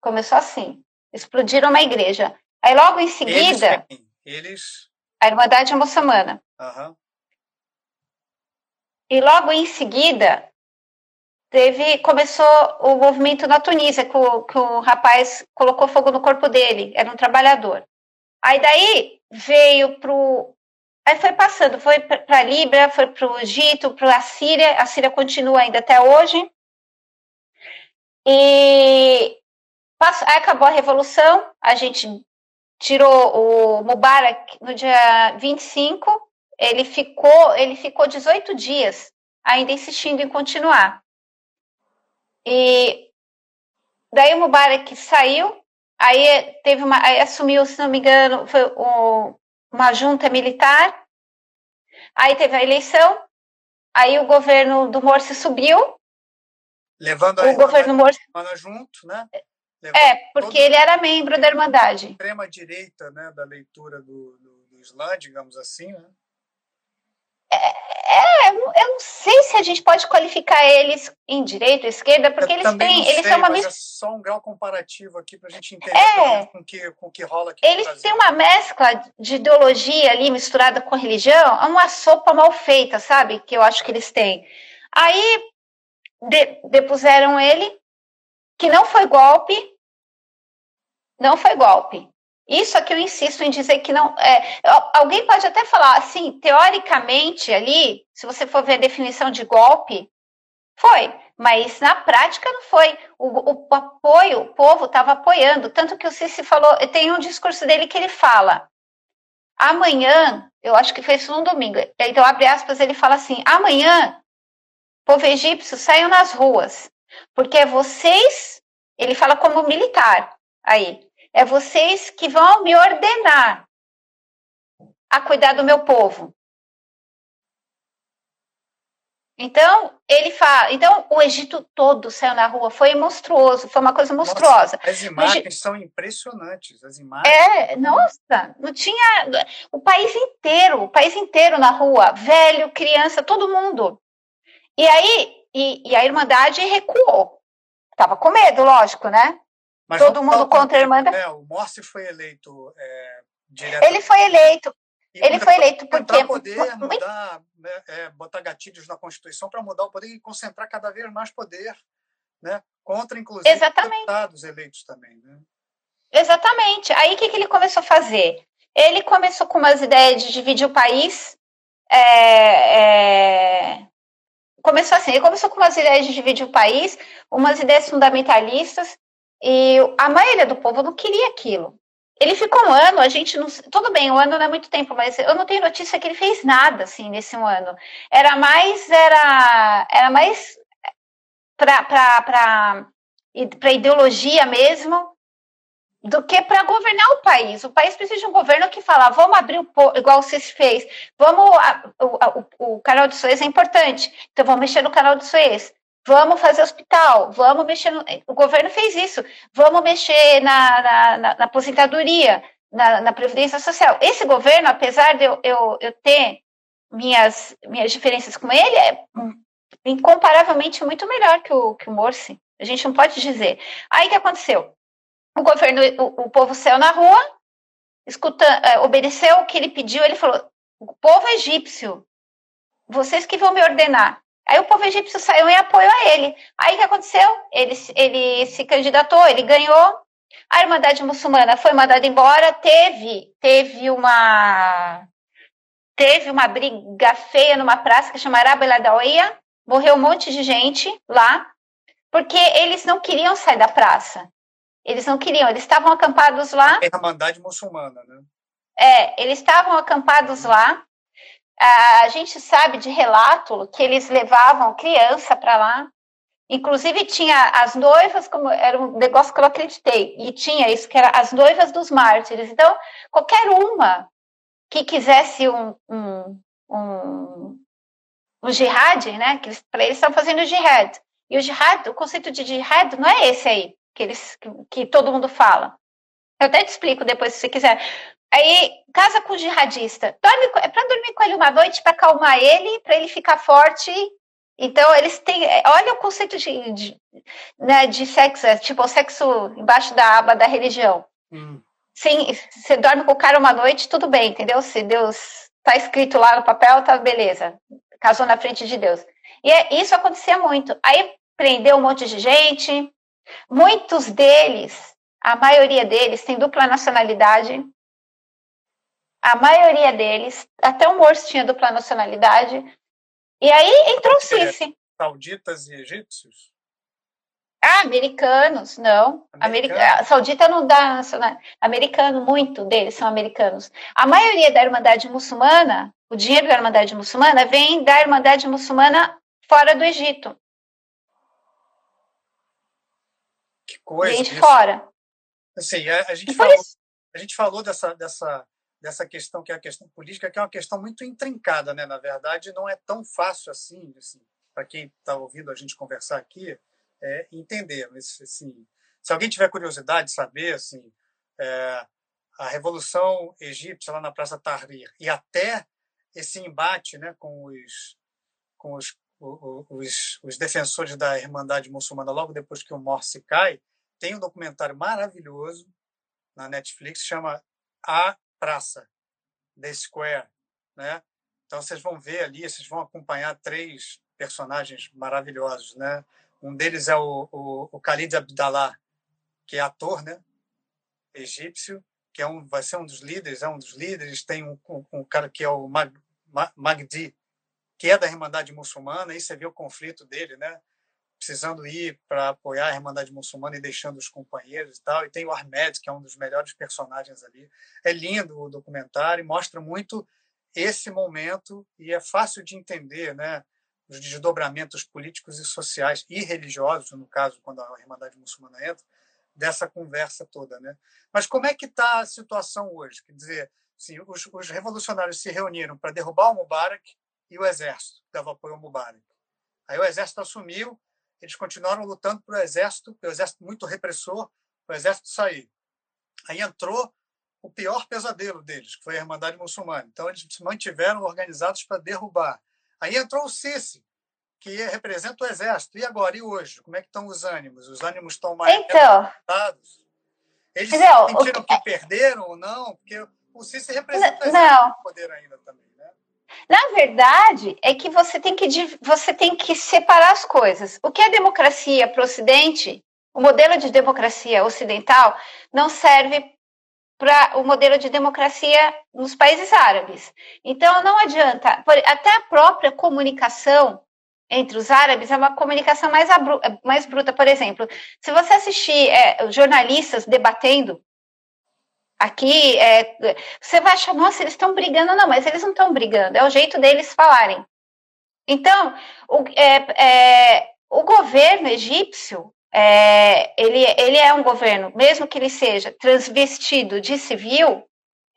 Começou assim: explodiram uma igreja. Aí, logo em seguida. Eles. eles... A Irmandade Muçulmana. Uhum. E logo em seguida, teve começou o movimento na Tunísia, que o, que o rapaz colocou fogo no corpo dele, era um trabalhador. Aí daí veio pro Aí foi passando, foi para a Líbia, foi para o Egito, para a Síria, a Síria continua ainda até hoje. E passou, aí acabou a Revolução, a gente tirou o Mubarak no dia 25, ele ficou, ele ficou 18 dias ainda insistindo em continuar. E daí o Mubarak saiu, aí teve uma, aí assumiu, se não me engano, foi o, uma junta militar, aí teve a eleição, aí o governo do Morsi subiu. Levando o governo Morsi junto, né? Levando é, porque ele era membro da Irmandade. Extrema direita, né, da leitura do, do, do Islã, digamos assim, né? É, eu não sei se a gente pode qualificar eles em direita ou esquerda, porque eu eles têm. Sei, eles têm uma mistura. É só um grau comparativo aqui para a gente entender é, com que, com que rola aqui. Eles têm uma mescla de ideologia ali misturada com religião, é uma sopa mal feita, sabe? Que eu acho que eles têm. Aí de, depuseram ele, que não foi golpe, não foi golpe. Isso aqui eu insisto em dizer que não. É, alguém pode até falar assim, teoricamente, ali, se você for ver a definição de golpe, foi, mas na prática não foi. O, o apoio, o povo estava apoiando. Tanto que o Cici falou, tem um discurso dele que ele fala: amanhã, eu acho que foi isso no domingo, então abre aspas, ele fala assim: amanhã, povo egípcio, saiam nas ruas, porque vocês, ele fala como militar aí, é vocês que vão me ordenar a cuidar do meu povo. Então, ele fala. Então, o Egito todo saiu na rua, foi monstruoso, foi uma coisa monstruosa. Nossa, as imagens Egito... são impressionantes. As imagens. É, nossa, não tinha. O país inteiro, o país inteiro na rua, velho, criança, todo mundo. E aí, e, e a Irmandade recuou. Tava com medo, lógico, né? Mas Todo mundo contra a Irmandade. É, o Morsi foi eleito é, Ele foi eleito. E ele foi eleito porque. Para poder mudar, né, é, botar gatilhos na Constituição para mudar o poder e concentrar cada vez mais poder, né? Contra, inclusive, Exatamente. deputados eleitos também. Né? Exatamente. Aí o que, que ele começou a fazer? Ele começou com umas ideias de dividir o país. É, é, começou assim, ele começou com umas ideias de dividir o país, umas ideias fundamentalistas, e a maioria do povo não queria aquilo. Ele ficou um ano, a gente não. Tudo bem, um ano não é muito tempo, mas eu não tenho notícia que ele fez nada assim nesse um ano. Era mais. Era, era mais para ideologia mesmo do que para governar o país. O país precisa de um governo que fala, vamos abrir o igual você fez, vamos a, o, o, canal de Suez é importante, então vamos mexer no canal de Suez. Vamos fazer hospital, vamos mexer. No... O governo fez isso. Vamos mexer na, na, na, na aposentadoria, na, na, Previdência Social. Esse governo, apesar de eu, eu, eu ter minhas, minhas diferenças com ele, é incomparavelmente muito melhor que o, que o Morsi. A gente não pode dizer. Aí que aconteceu? O governo, o, o povo saiu na rua, escuta, é, obedeceu o que ele pediu, ele falou: o povo egípcio, vocês que vão me ordenar. Aí o povo egípcio saiu em apoio a ele. Aí o que aconteceu? Ele, ele se candidatou, ele ganhou. A Irmandade Muçulmana foi mandada embora. Teve, teve uma teve uma briga feia numa praça que chama Arabeladauia. Morreu um monte de gente lá, porque eles não queriam sair da praça. Eles não queriam, eles estavam acampados lá. É a Irmandade Muçulmana, né? É, eles estavam acampados lá a gente sabe de relato que eles levavam criança para lá. Inclusive tinha as noivas, como era um negócio que eu acreditei, e tinha isso que era as noivas dos mártires. Então, qualquer uma que quisesse um, um, um, um jihad, né? Que para eles estão fazendo jihad. E o jihad, o conceito de jihad não é esse aí que eles que, que todo mundo fala. Eu até te explico depois se você quiser. Aí, casa com o jihadista. Dorme, é para dormir com ele uma noite, para acalmar ele, para ele ficar forte. Então, eles têm. É, olha o conceito de, de, né, de sexo, é tipo o sexo embaixo da aba da religião. Hum. Sim, você dorme com o cara uma noite, tudo bem, entendeu? Se Deus está escrito lá no papel, tá beleza. Casou na frente de Deus. E é, isso acontecia muito. Aí prendeu um monte de gente. Muitos deles, a maioria deles, tem dupla nacionalidade a maioria deles, até o Morse tinha dupla nacionalidade. E aí entrou o Sisi. Sauditas e egípcios? Ah, americanos, não. Americano. Saudita não dá nacionalidade. Americano, muito deles são americanos. A maioria da Irmandade Muçulmana, o dinheiro da Irmandade Muçulmana vem da Irmandade Muçulmana fora do Egito. Que coisa. Vem de isso. fora. Assim, a, a gente falou, a gente falou dessa, dessa dessa questão que é a questão política, que é uma questão muito intrincada, né? Na verdade, não é tão fácil assim, assim para quem está ouvindo a gente conversar aqui, é, entender. Mas, assim, se alguém tiver curiosidade de saber, assim, é, a revolução egípcia lá na Praça Tahrir e até esse embate, né, com os com os, os, os defensores da Irmandade Muçulmana logo depois que o Morsi cai, tem um documentário maravilhoso na Netflix chama A praça, The Square, né? Então vocês vão ver ali, vocês vão acompanhar três personagens maravilhosos, né? Um deles é o, o, o Khalid Abdallah, que é ator, né? Egípcio, que é um, vai ser um dos líderes, é um dos líderes. Tem um, um, um cara que é o Mag, Magdi, que é da Irmandade Muçulmana. Aí você vê o conflito dele, né? Precisando ir para apoiar a Irmandade Muçulmana e deixando os companheiros e tal. E tem o Ahmed, que é um dos melhores personagens ali. É lindo o documentário, mostra muito esse momento e é fácil de entender, né? Os desdobramentos políticos e sociais e religiosos, no caso, quando a Irmandade Muçulmana entra, dessa conversa toda, né? Mas como é que está a situação hoje? Quer dizer, assim, os, os revolucionários se reuniram para derrubar o Mubarak e o exército dava apoio ao Mubarak. Aí o exército assumiu eles continuaram lutando para o exército, pelo exército muito repressor, para o exército sair. Aí entrou o pior pesadelo deles, que foi a Irmandade Muçulmana. Então, eles se mantiveram organizados para derrubar. Aí entrou o Sisi, que representa o exército. E agora? E hoje? Como é que estão os ânimos? Os ânimos estão mais então, Eles não, sentiram que... que perderam ou não? Porque o Sisi representa não. o poder ainda também. Na verdade, é que você tem que, você tem que separar as coisas. O que é democracia para o Ocidente, o modelo de democracia ocidental, não serve para o modelo de democracia nos países árabes. Então, não adianta. Até a própria comunicação entre os árabes é uma comunicação mais, mais bruta. Por exemplo, se você assistir é, jornalistas debatendo Aqui, é, você vai achar, nossa, eles estão brigando. Não, mas eles não estão brigando, é o jeito deles falarem. Então, o, é, é, o governo egípcio, é, ele, ele é um governo, mesmo que ele seja transvestido de civil,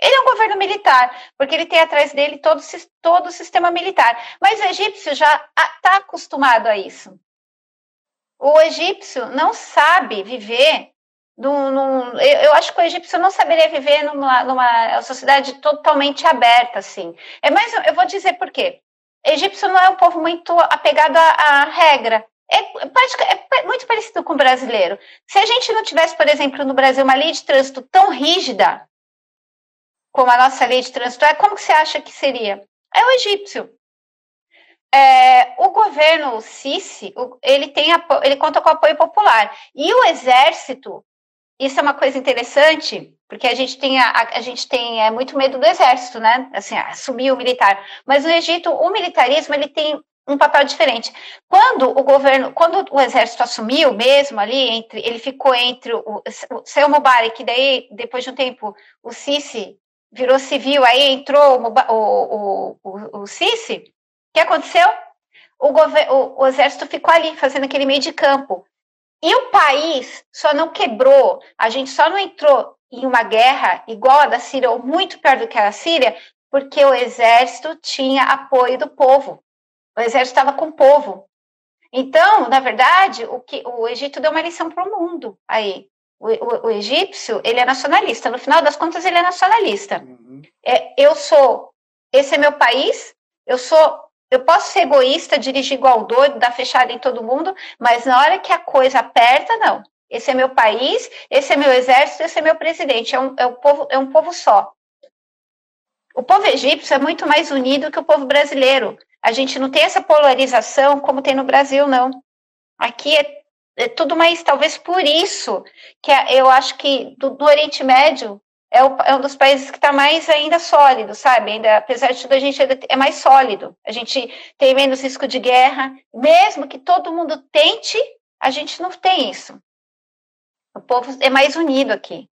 ele é um governo militar, porque ele tem atrás dele todo, todo o sistema militar. Mas o egípcio já está acostumado a isso. O egípcio não sabe viver num, num, eu, eu, acho que o egípcio não saberia viver numa, numa sociedade totalmente aberta, assim. É mais, eu vou dizer por quê. O egípcio não é um povo muito apegado à, à regra. É, é, muito parecido com o brasileiro. Se a gente não tivesse, por exemplo, no Brasil, uma lei de trânsito tão rígida como a nossa lei de trânsito é, como que você acha que seria? É o egípcio. é, o governo Sisi, ele tem ele conta com apoio popular e o exército. Isso é uma coisa interessante, porque a gente tem a, a gente tem é, muito medo do exército, né? Assim, assumir o militar. Mas no Egito, o militarismo ele tem um papel diferente. Quando o governo, quando o exército assumiu mesmo ali, entre, ele ficou entre o, o seu Mubarak, daí depois de um tempo o Sisi virou civil, aí entrou o, o, o, o Sisi. O que aconteceu? O, o, o exército ficou ali fazendo aquele meio de campo. E o país só não quebrou, a gente só não entrou em uma guerra igual a da Síria, ou muito pior do que a da Síria, porque o exército tinha apoio do povo. O exército estava com o povo. Então, na verdade, o que o Egito deu uma lição para o mundo aí. O, o, o, egípcio, ele é nacionalista. No final das contas, ele é nacionalista. Uhum. É, eu sou, esse é meu país. Eu sou, eu posso ser egoísta, dirigir igual doido, dar fechada em todo mundo, mas na hora que a coisa aperta, não. Esse é meu país, esse é meu exército, esse é meu presidente. É um, é um povo, é um povo só. O povo egípcio é muito mais unido que o povo brasileiro. A gente não tem essa polarização como tem no Brasil, não. Aqui é, é tudo mais, talvez por isso, que é, eu acho que do, do Oriente Médio é, o, é, um dos países que está mais ainda sólido, sabe? Ainda, apesar de tudo, a gente é mais sólido. A gente tem menos risco de guerra. Mesmo que todo mundo tente, a gente não tem isso. O povo é mais unido aqui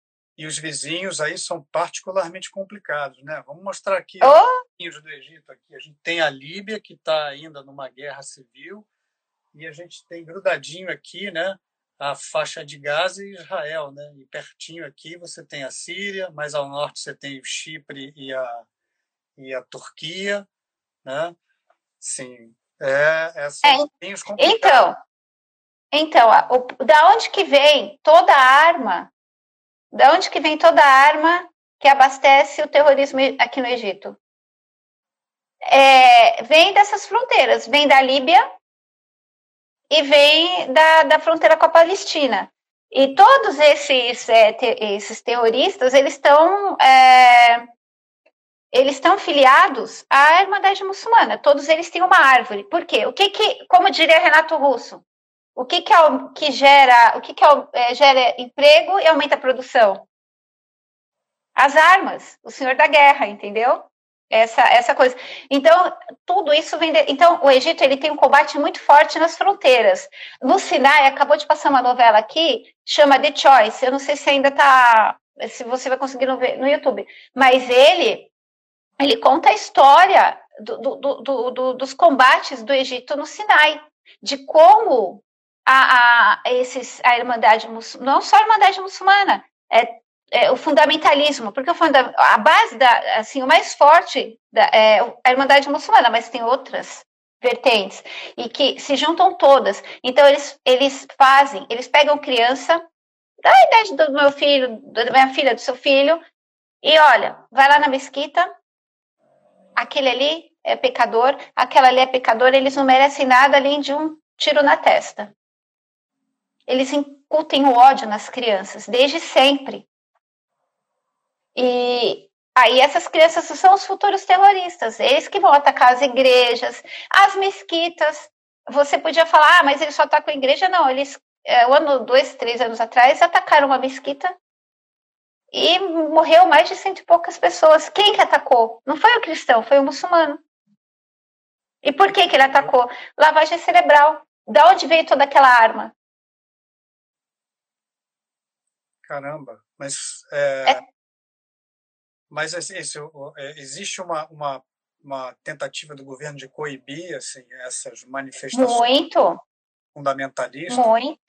e os vizinhos aí são particularmente complicados, né? Vamos mostrar aqui oh. os vizinhos do Egito aqui. A gente tem a Líbia que está ainda numa guerra civil e a gente tem grudadinho aqui, né? A faixa de Gaza e Israel, né? E pertinho aqui você tem a Síria, mais ao norte você tem o Chipre e a e a Turquia, né? Sim, é, é, são é, complicados. Então, então, o, da onde que vem toda a arma de onde que vem toda a arma que abastece o terrorismo aqui no Egito? É, vem dessas fronteiras, vem da Líbia e vem da, da fronteira com a Palestina. E todos esses, é, te, esses terroristas, eles estão é, eles estão filiados à Irmandade Muçulmana. Todos eles têm uma árvore. Por quê? O que que, como diria Renato Russo, o que, que, é o, que gera, o que, que é, é, gera emprego e aumenta a produção? As armas, o senhor da guerra, entendeu? Essa, essa coisa. Então, tudo isso vem. De, então, o Egito ele tem um combate muito forte nas fronteiras. No Sinai, acabou de passar uma novela aqui, chama The Choice. Eu não sei se ainda está. Se você vai conseguir ver no YouTube. Mas ele, ele conta a história do, do, do, dos combates do Egito no Sinai, de como a, a, esses, a Irmandade não só a Irmandade muçulmana, é, é o fundamentalismo, porque o funda a base, da, assim, o mais forte da, é a Irmandade muçulmana, mas tem outras vertentes, e que se juntam todas. Então, eles, eles fazem, eles pegam criança, da idade do meu filho, da minha filha, do seu filho, e olha, vai lá na mesquita, aquele ali é pecador, aquela ali é pecador, eles não merecem nada além de um tiro na testa eles incutem o ódio nas crianças, desde sempre. E aí essas crianças são os futuros terroristas, eles que vão atacar as igrejas, as mesquitas. Você podia falar, ah, mas eles só atacam a igreja. Não, eles, é, um ano, dois, três anos atrás, atacaram uma mesquita e morreu mais de cento e poucas pessoas. Quem que atacou? Não foi o cristão, foi o muçulmano. E por que, que ele atacou? Lavagem cerebral. Da onde veio toda aquela arma? Caramba, mas é, é. Mas esse, esse, é, existe uma, uma, uma tentativa do governo de coibir assim essas manifestações muito. fundamentalistas? Muito.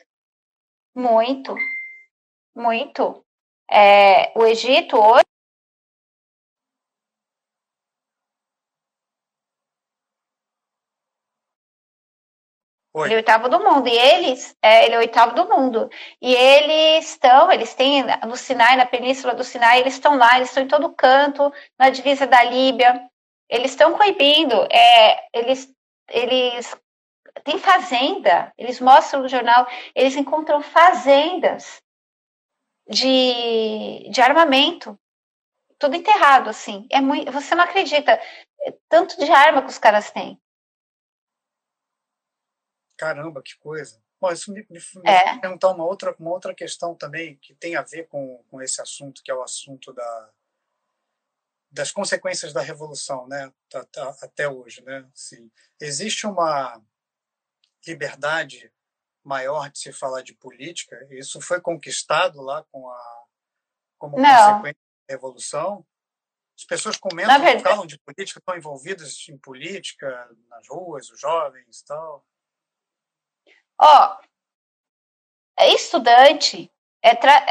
Muito. Muito. É, o Egito hoje Ele é oitavo do mundo. E eles, é, ele é oitavo do mundo. E eles estão, eles têm no Sinai, na península do Sinai, eles estão lá, eles estão em todo canto, na divisa da Líbia. Eles estão coibindo. É, eles, eles têm fazenda. Eles mostram no jornal, eles encontram fazendas de, de armamento. Tudo enterrado, assim. É muito, você não acredita. Tanto de arma que os caras têm. Caramba, que coisa. Bom, isso me, me, me é. perguntar uma outra, uma outra questão também que tem a ver com, com esse assunto, que é o assunto da, das consequências da revolução, né, tá, tá, até hoje, né? Assim, existe uma liberdade maior de se falar de política. Isso foi conquistado lá com a como Não. consequência da revolução. As pessoas comentam, falam de política, estão envolvidas em política nas ruas, os jovens e tal. Ó, é estudante, é tra...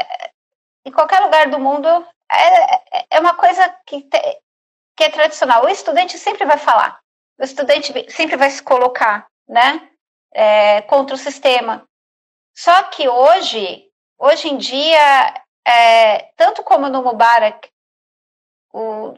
Em qualquer lugar do mundo, é, é, é uma coisa que, te... que é tradicional. O estudante sempre vai falar, o estudante sempre vai se colocar, né, é, contra o sistema. Só que hoje, hoje em dia, é, tanto como no Mubarak, o,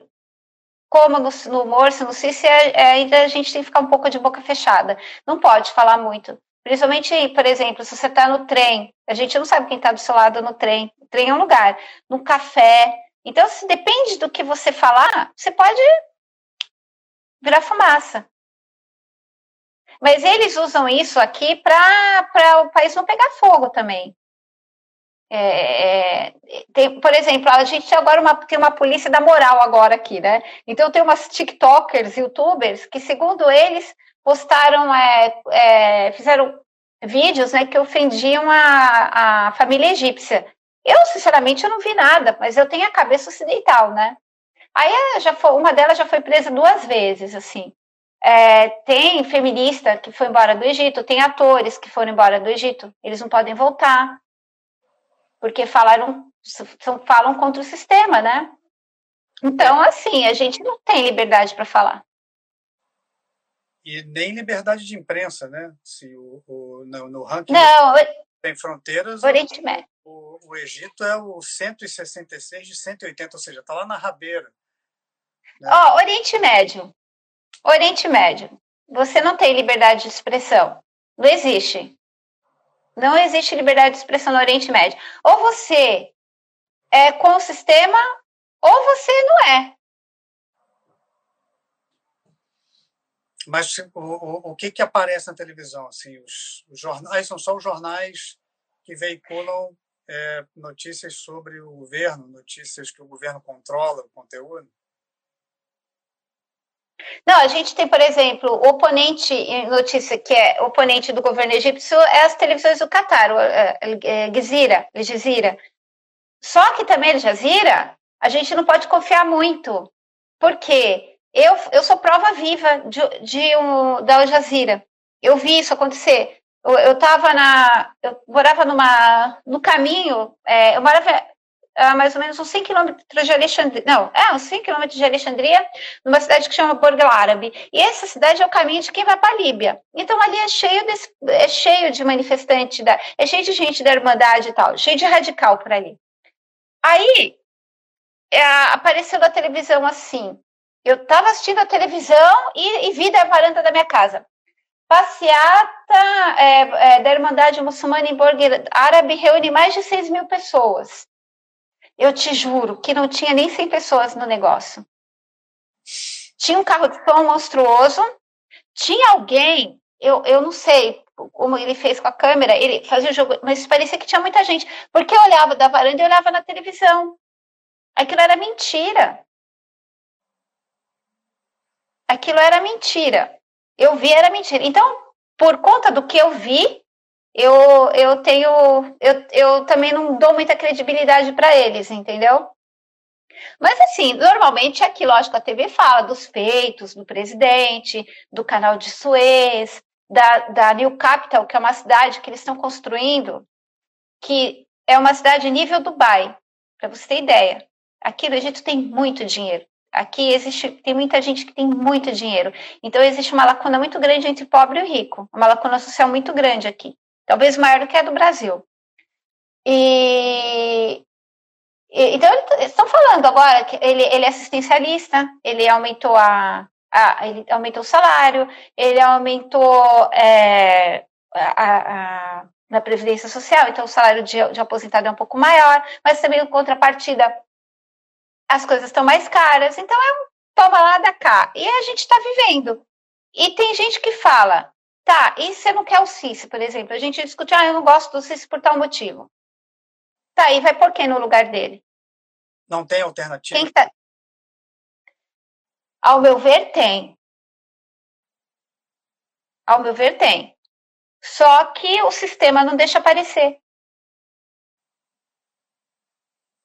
como no, no Morsi, no Sisi, é, é, ainda a gente tem que ficar um pouco de boca fechada. Não pode falar muito. Principalmente, por exemplo, se você está no trem, a gente não sabe quem está do seu lado no trem. O trem é um lugar, no café. Então, se depende do que você falar, você pode virar fumaça. Mas eles usam isso aqui para o país não pegar fogo também. É, é, tem, por exemplo, a gente agora uma, tem uma polícia da moral agora aqui, né? Então tem umas TikTokers, YouTubers que, segundo eles, postaram, é, é, fizeram vídeos, né, que ofendiam a, a família egípcia. Eu, sinceramente, eu não vi nada, mas eu tenho a cabeça ocidental, né? Aí é, já foi, uma delas já foi presa duas vezes, assim. É, tem feminista que foi embora do Egito, tem atores que foram embora do Egito, eles não podem voltar, porque falaram, falam contra o sistema, né? Então, assim, a gente não tem liberdade para falar. E nem liberdade de imprensa, né? Se o, o no, no, ranking não, tem fronteiras, Oriente Médio. O, o, Egito é o 166 de 180, ou seja, está lá na rabeira. Né? Ó, Oriente Médio. Oriente Médio. Você não tem liberdade de expressão. Não existe. Não existe liberdade de expressão no Oriente Médio. Ou você é com o sistema, ou você não é. Mas o, o, o que, que aparece na televisão? Assim, os, os jornais são só os jornais que veiculam é, notícias sobre o governo, notícias que o governo controla o conteúdo? Não, a gente tem, por exemplo, oponente, notícia que é oponente do governo egípcio é as televisões do Catar, é, é, Gizira, Gizira. Só que também Al Jazeera, a gente não pode confiar muito, porque eu, eu sou prova viva de, de um, da Al Jazeera. Eu vi isso acontecer. Eu estava na. Eu morava numa, no caminho, é, eu morava a mais ou menos uns 100 quilômetros de Alexandria, não, é, uns 100 quilômetros de Alexandria, numa cidade que chama Borgo Árabe. E essa cidade é o caminho de quem vai para a Líbia. Então ali é cheio, desse, é cheio de manifestantes, da, é cheio de gente da Irmandade e tal, cheio de radical por ali. Aí é, apareceu na televisão assim, eu estava assistindo a televisão e, e, vi da varanda da minha casa. Passeata é, é, da Irmandade Muçulmana em Borgo Árabe reúne mais de 6 mil pessoas. Eu te juro que não tinha nem 100 pessoas no negócio. Tinha um carro de som monstruoso, tinha alguém, eu, eu não sei como ele fez com a câmera, ele fazia o jogo, mas parecia que tinha muita gente, porque eu olhava da varanda e olhava na televisão. Aquilo era mentira. Aquilo era mentira. Eu vi era mentira. Então, por conta do que eu vi, eu, eu tenho, eu, eu também não dou muita credibilidade para eles, entendeu? Mas assim, normalmente aqui, lógico, a TV fala dos feitos do presidente, do canal de Suez, da, da New Capital, que é uma cidade que eles estão construindo, que é uma cidade nível Dubai, para você ter ideia. Aqui no Egito tem muito dinheiro. Aqui existe, tem muita gente que tem muito dinheiro. Então existe uma lacuna muito grande entre pobre e rico, uma lacuna social muito grande aqui talvez maior do que a do Brasil. E, então eles estão falando agora que ele, ele é assistencialista, ele aumentou a, a, ele aumentou o salário, ele aumentou é, a, a, na previdência social, então o salário de, de aposentado é um pouco maior, mas também em contrapartida as coisas estão mais caras, então é um toma lá da cá. E a gente está vivendo. E tem gente que fala, Tá, e você não quer o Sisi, por exemplo? A gente discute, ah, eu não gosto do Sisi por tal motivo. Tá, e vai por quem no lugar dele? Não tem alternativa? Quem tá... Ao meu ver, tem. Ao meu ver, tem. Só que o sistema não deixa aparecer.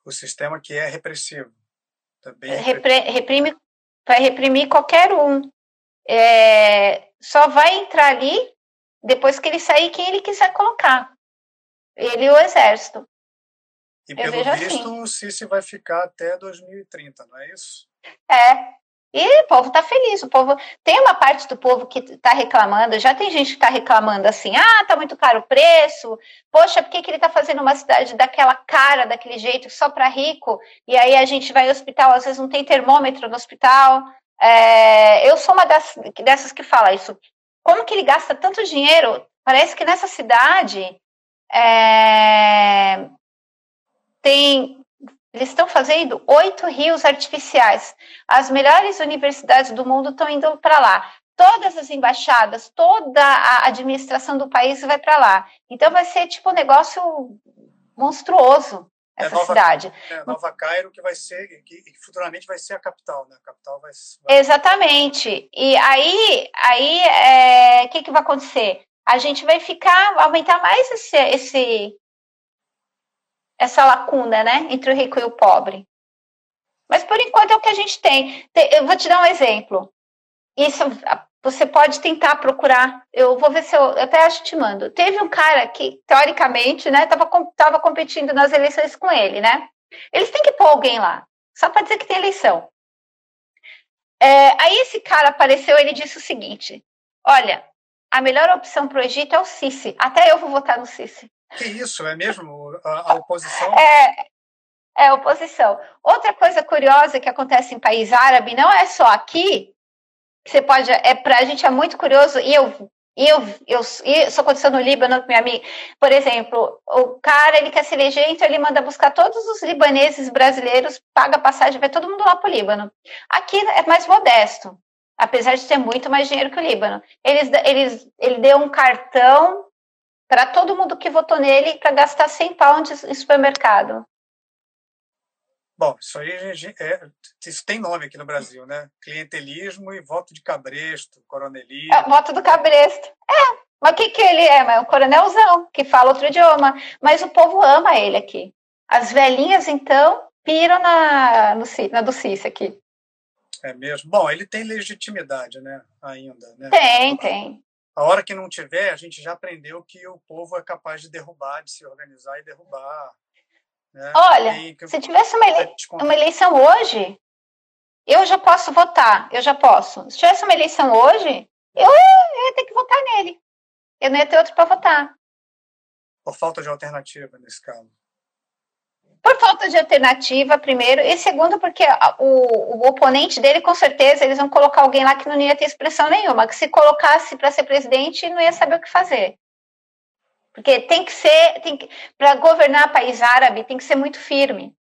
O sistema que é repressivo. É Repre reprime, vai reprimir qualquer um. É, só vai entrar ali depois que ele sair quem ele quiser colocar. Ele e o exército. E pelo visto, assim. o Sisi vai ficar até 2030, não é isso? É. E o povo está feliz. O povo tem uma parte do povo que está reclamando. Já tem gente que está reclamando assim: ah, tá muito caro o preço. Poxa, por que, que ele está fazendo uma cidade daquela cara, daquele jeito, só para rico? E aí a gente vai ao hospital, às vezes não tem termômetro no hospital. É, eu sou uma das, dessas que fala isso. Como que ele gasta tanto dinheiro? Parece que nessa cidade é, tem, eles estão fazendo oito rios artificiais. As melhores universidades do mundo estão indo para lá. Todas as embaixadas, toda a administração do país vai para lá. Então vai ser tipo um negócio monstruoso é essa é Nova, cidade. É, Nova Cairo que vai ser, que, futuramente vai ser a capital, né? A capital vai, vai... Exatamente. E aí, aí, o é, que, que vai acontecer? A gente vai ficar, aumentar mais esse, esse, essa lacuna, né, entre o rico e o pobre. Mas por enquanto é o que a gente tem. Eu vou te dar um exemplo. Isso você pode tentar procurar. Eu vou ver se eu, eu até acho que te mando. Teve um cara que, teoricamente, né, estava tava competindo nas eleições com ele, né? Eles têm que pôr alguém lá, só para dizer que tem eleição. É, aí esse cara apareceu, ele disse o seguinte: Olha, a melhor opção para o Egito é o Sisi. Até eu vou votar no Sisi. Que isso, é mesmo? A, a oposição? É, é oposição. Outra coisa curiosa que acontece em país árabe, não é só aqui, você pode, é para a gente é muito curioso, e eu, eu, eu, isso aconteceu no Líbano minha amiga, por exemplo, o cara, ele quer se eleger, então ele manda buscar todos os libaneses brasileiros, paga passagem, vai todo mundo lá para o Líbano. Aqui é mais modesto, apesar de ter muito mais dinheiro que o Líbano. Eles, eles, ele deu um cartão para todo mundo que votou nele para gastar 100 pounds em supermercado. Bom, isso aí é, isso tem nome aqui no Brasil, né? Clientelismo e voto de cabresto, coronelismo. É, voto do cabresto. É, mas o que, que ele é? É um coronelzão que fala outro idioma. Mas o povo ama ele aqui. As velhinhas, então, piram na, no, na do CIS aqui. É mesmo. Bom, ele tem legitimidade, né? Ainda, né? Tem, tem. A hora que não tiver, a gente já aprendeu que o povo é capaz de derrubar, de se organizar e derrubar né? Olha, que... se tivesse uma, ele... uma eleição hoje, eu já posso votar, eu já posso. Se tivesse uma eleição hoje, eu, eu ia ter que votar nele. Eu não ia ter outro para votar. Por falta de alternativa nesse caso. Por falta de alternativa, primeiro, e segundo, porque o, o oponente dele, com certeza, eles vão colocar alguém lá que não ia ter expressão nenhuma, que se colocasse para ser presidente, não ia saber o que fazer. Porque tem que ser, tem que, para governar país árabe, tem que ser muito firme.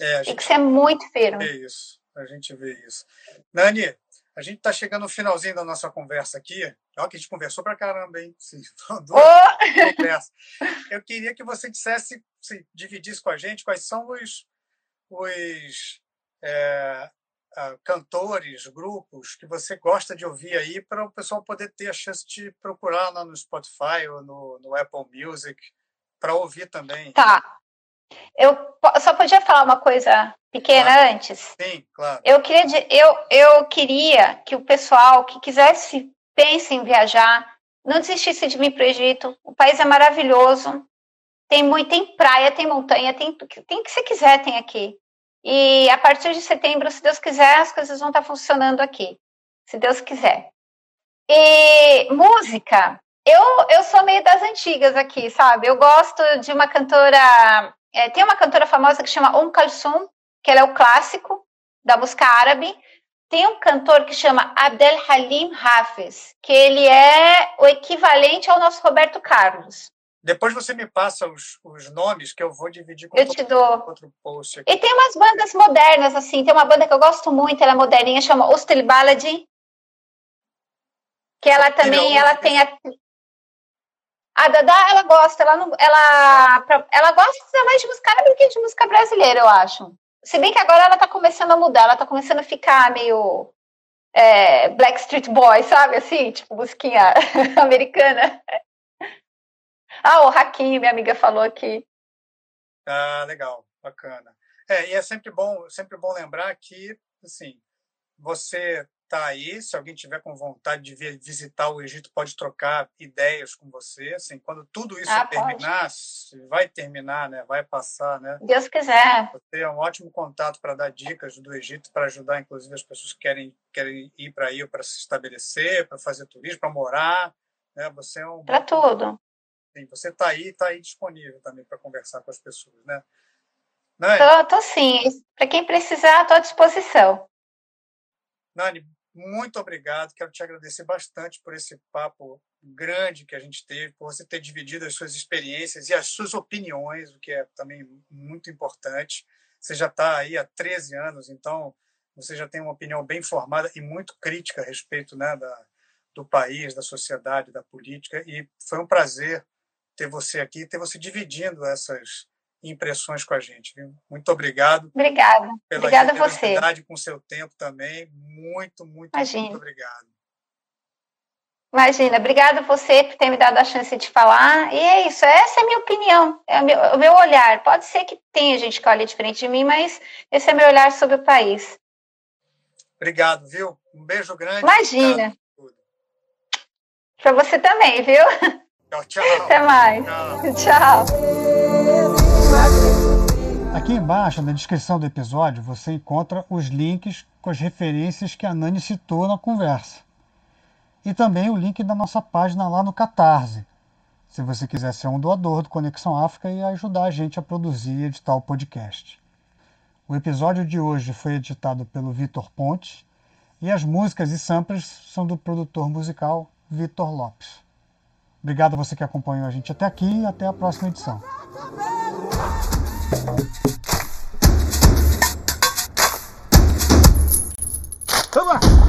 É, tem que ser muito firme. Vê isso, a gente vê isso. Nani, a gente está chegando no finalzinho da nossa conversa aqui. Olha que a gente conversou para caramba, hein? Sim, oh! Eu queria que você dissesse, se dividisse com a gente quais são os, os é, cantores, grupos que você gosta de ouvir aí para o pessoal poder ter a chance de procurar lá no Spotify ou no, no Apple Music para ouvir também. Tá. Eu só podia falar uma coisa pequena claro. antes. Sim, claro. Eu queria, eu, eu queria que o pessoal que quisesse, pense em viajar, não desistisse de vir para o Egito. O país é maravilhoso. Tem muito, tem praia, tem montanha, tem tem que você quiser tem aqui. E a partir de setembro, se Deus quiser, as coisas vão estar funcionando aqui. Se Deus quiser. E música, eu, eu sou meio das antigas aqui, sabe? Eu gosto de uma cantora. É, tem uma cantora famosa que chama Um Kalsum, que ela é o clássico da música árabe. Tem um cantor que chama Abdel Halim Hafez, que ele é o equivalente ao nosso Roberto Carlos. Depois você me passa os, os nomes que eu vou dividir com eu te dou. outro post. Aqui. E tem umas bandas modernas, assim. Tem uma banda que eu gosto muito, ela é moderninha, chama Ostel Baladi. Que ela também, ela tem a, a Dada, ela gosta, ela não, ela, ela gosta mais de música árabe do que de música brasileira, eu acho. Se bem que agora ela tá começando a mudar, ela tá começando a ficar meio é, Black Street Boy, sabe? Assim, tipo, musiquinha americana. Ah, o Hakim, minha amiga falou aqui. Ah, legal, bacana. É, e é sempre bom, sempre bom lembrar que, assim, você está aí, se alguém tiver com vontade de vir visitar o Egito, pode trocar ideias com você. Assim, quando tudo isso ah, terminar, vai terminar, né? vai passar. Né? Deus quiser. Você é um ótimo contato para dar dicas do Egito, para ajudar, inclusive, as pessoas que querem, querem ir para aí para se estabelecer, para fazer turismo, para morar. Né? Você é um. Para tudo. Sim, você está aí, está aí disponível também para conversar com as pessoas, né? Tô sim. Para quem precisar, estou à disposição. Nani, muito obrigado. Quero te agradecer bastante por esse papo grande que a gente teve, por você ter dividido as suas experiências e as suas opiniões, o que é também muito importante. Você já está aí há 13 anos, então você já tem uma opinião bem formada e muito crítica a respeito né, da, do país, da sociedade, da política. E foi um prazer ter você aqui, ter você dividindo essas impressões com a gente. Viu? Muito obrigado. Obrigada. Pela Obrigada a você. com seu tempo também. Muito, muito, Imagina. muito obrigado. Imagina, obrigada você por ter me dado a chance de falar. E é isso, essa é a minha opinião, é o meu, o meu olhar. Pode ser que tenha gente que olhe diferente de mim, mas esse é meu olhar sobre o país. Obrigado, viu? Um beijo grande. Imagina. Para você também, viu? Tchau, tchau. Até mais. tchau. tchau. Aqui embaixo, na descrição do episódio, você encontra os links com as referências que a Nani citou na conversa. E também o link da nossa página lá no Catarse, se você quiser ser um doador do Conexão África e ajudar a gente a produzir e editar o podcast. O episódio de hoje foi editado pelo Vitor Pontes e as músicas e samples são do produtor musical Vitor Lopes. Obrigado a você que acompanhou a gente até aqui e até a próxima edição. Come on.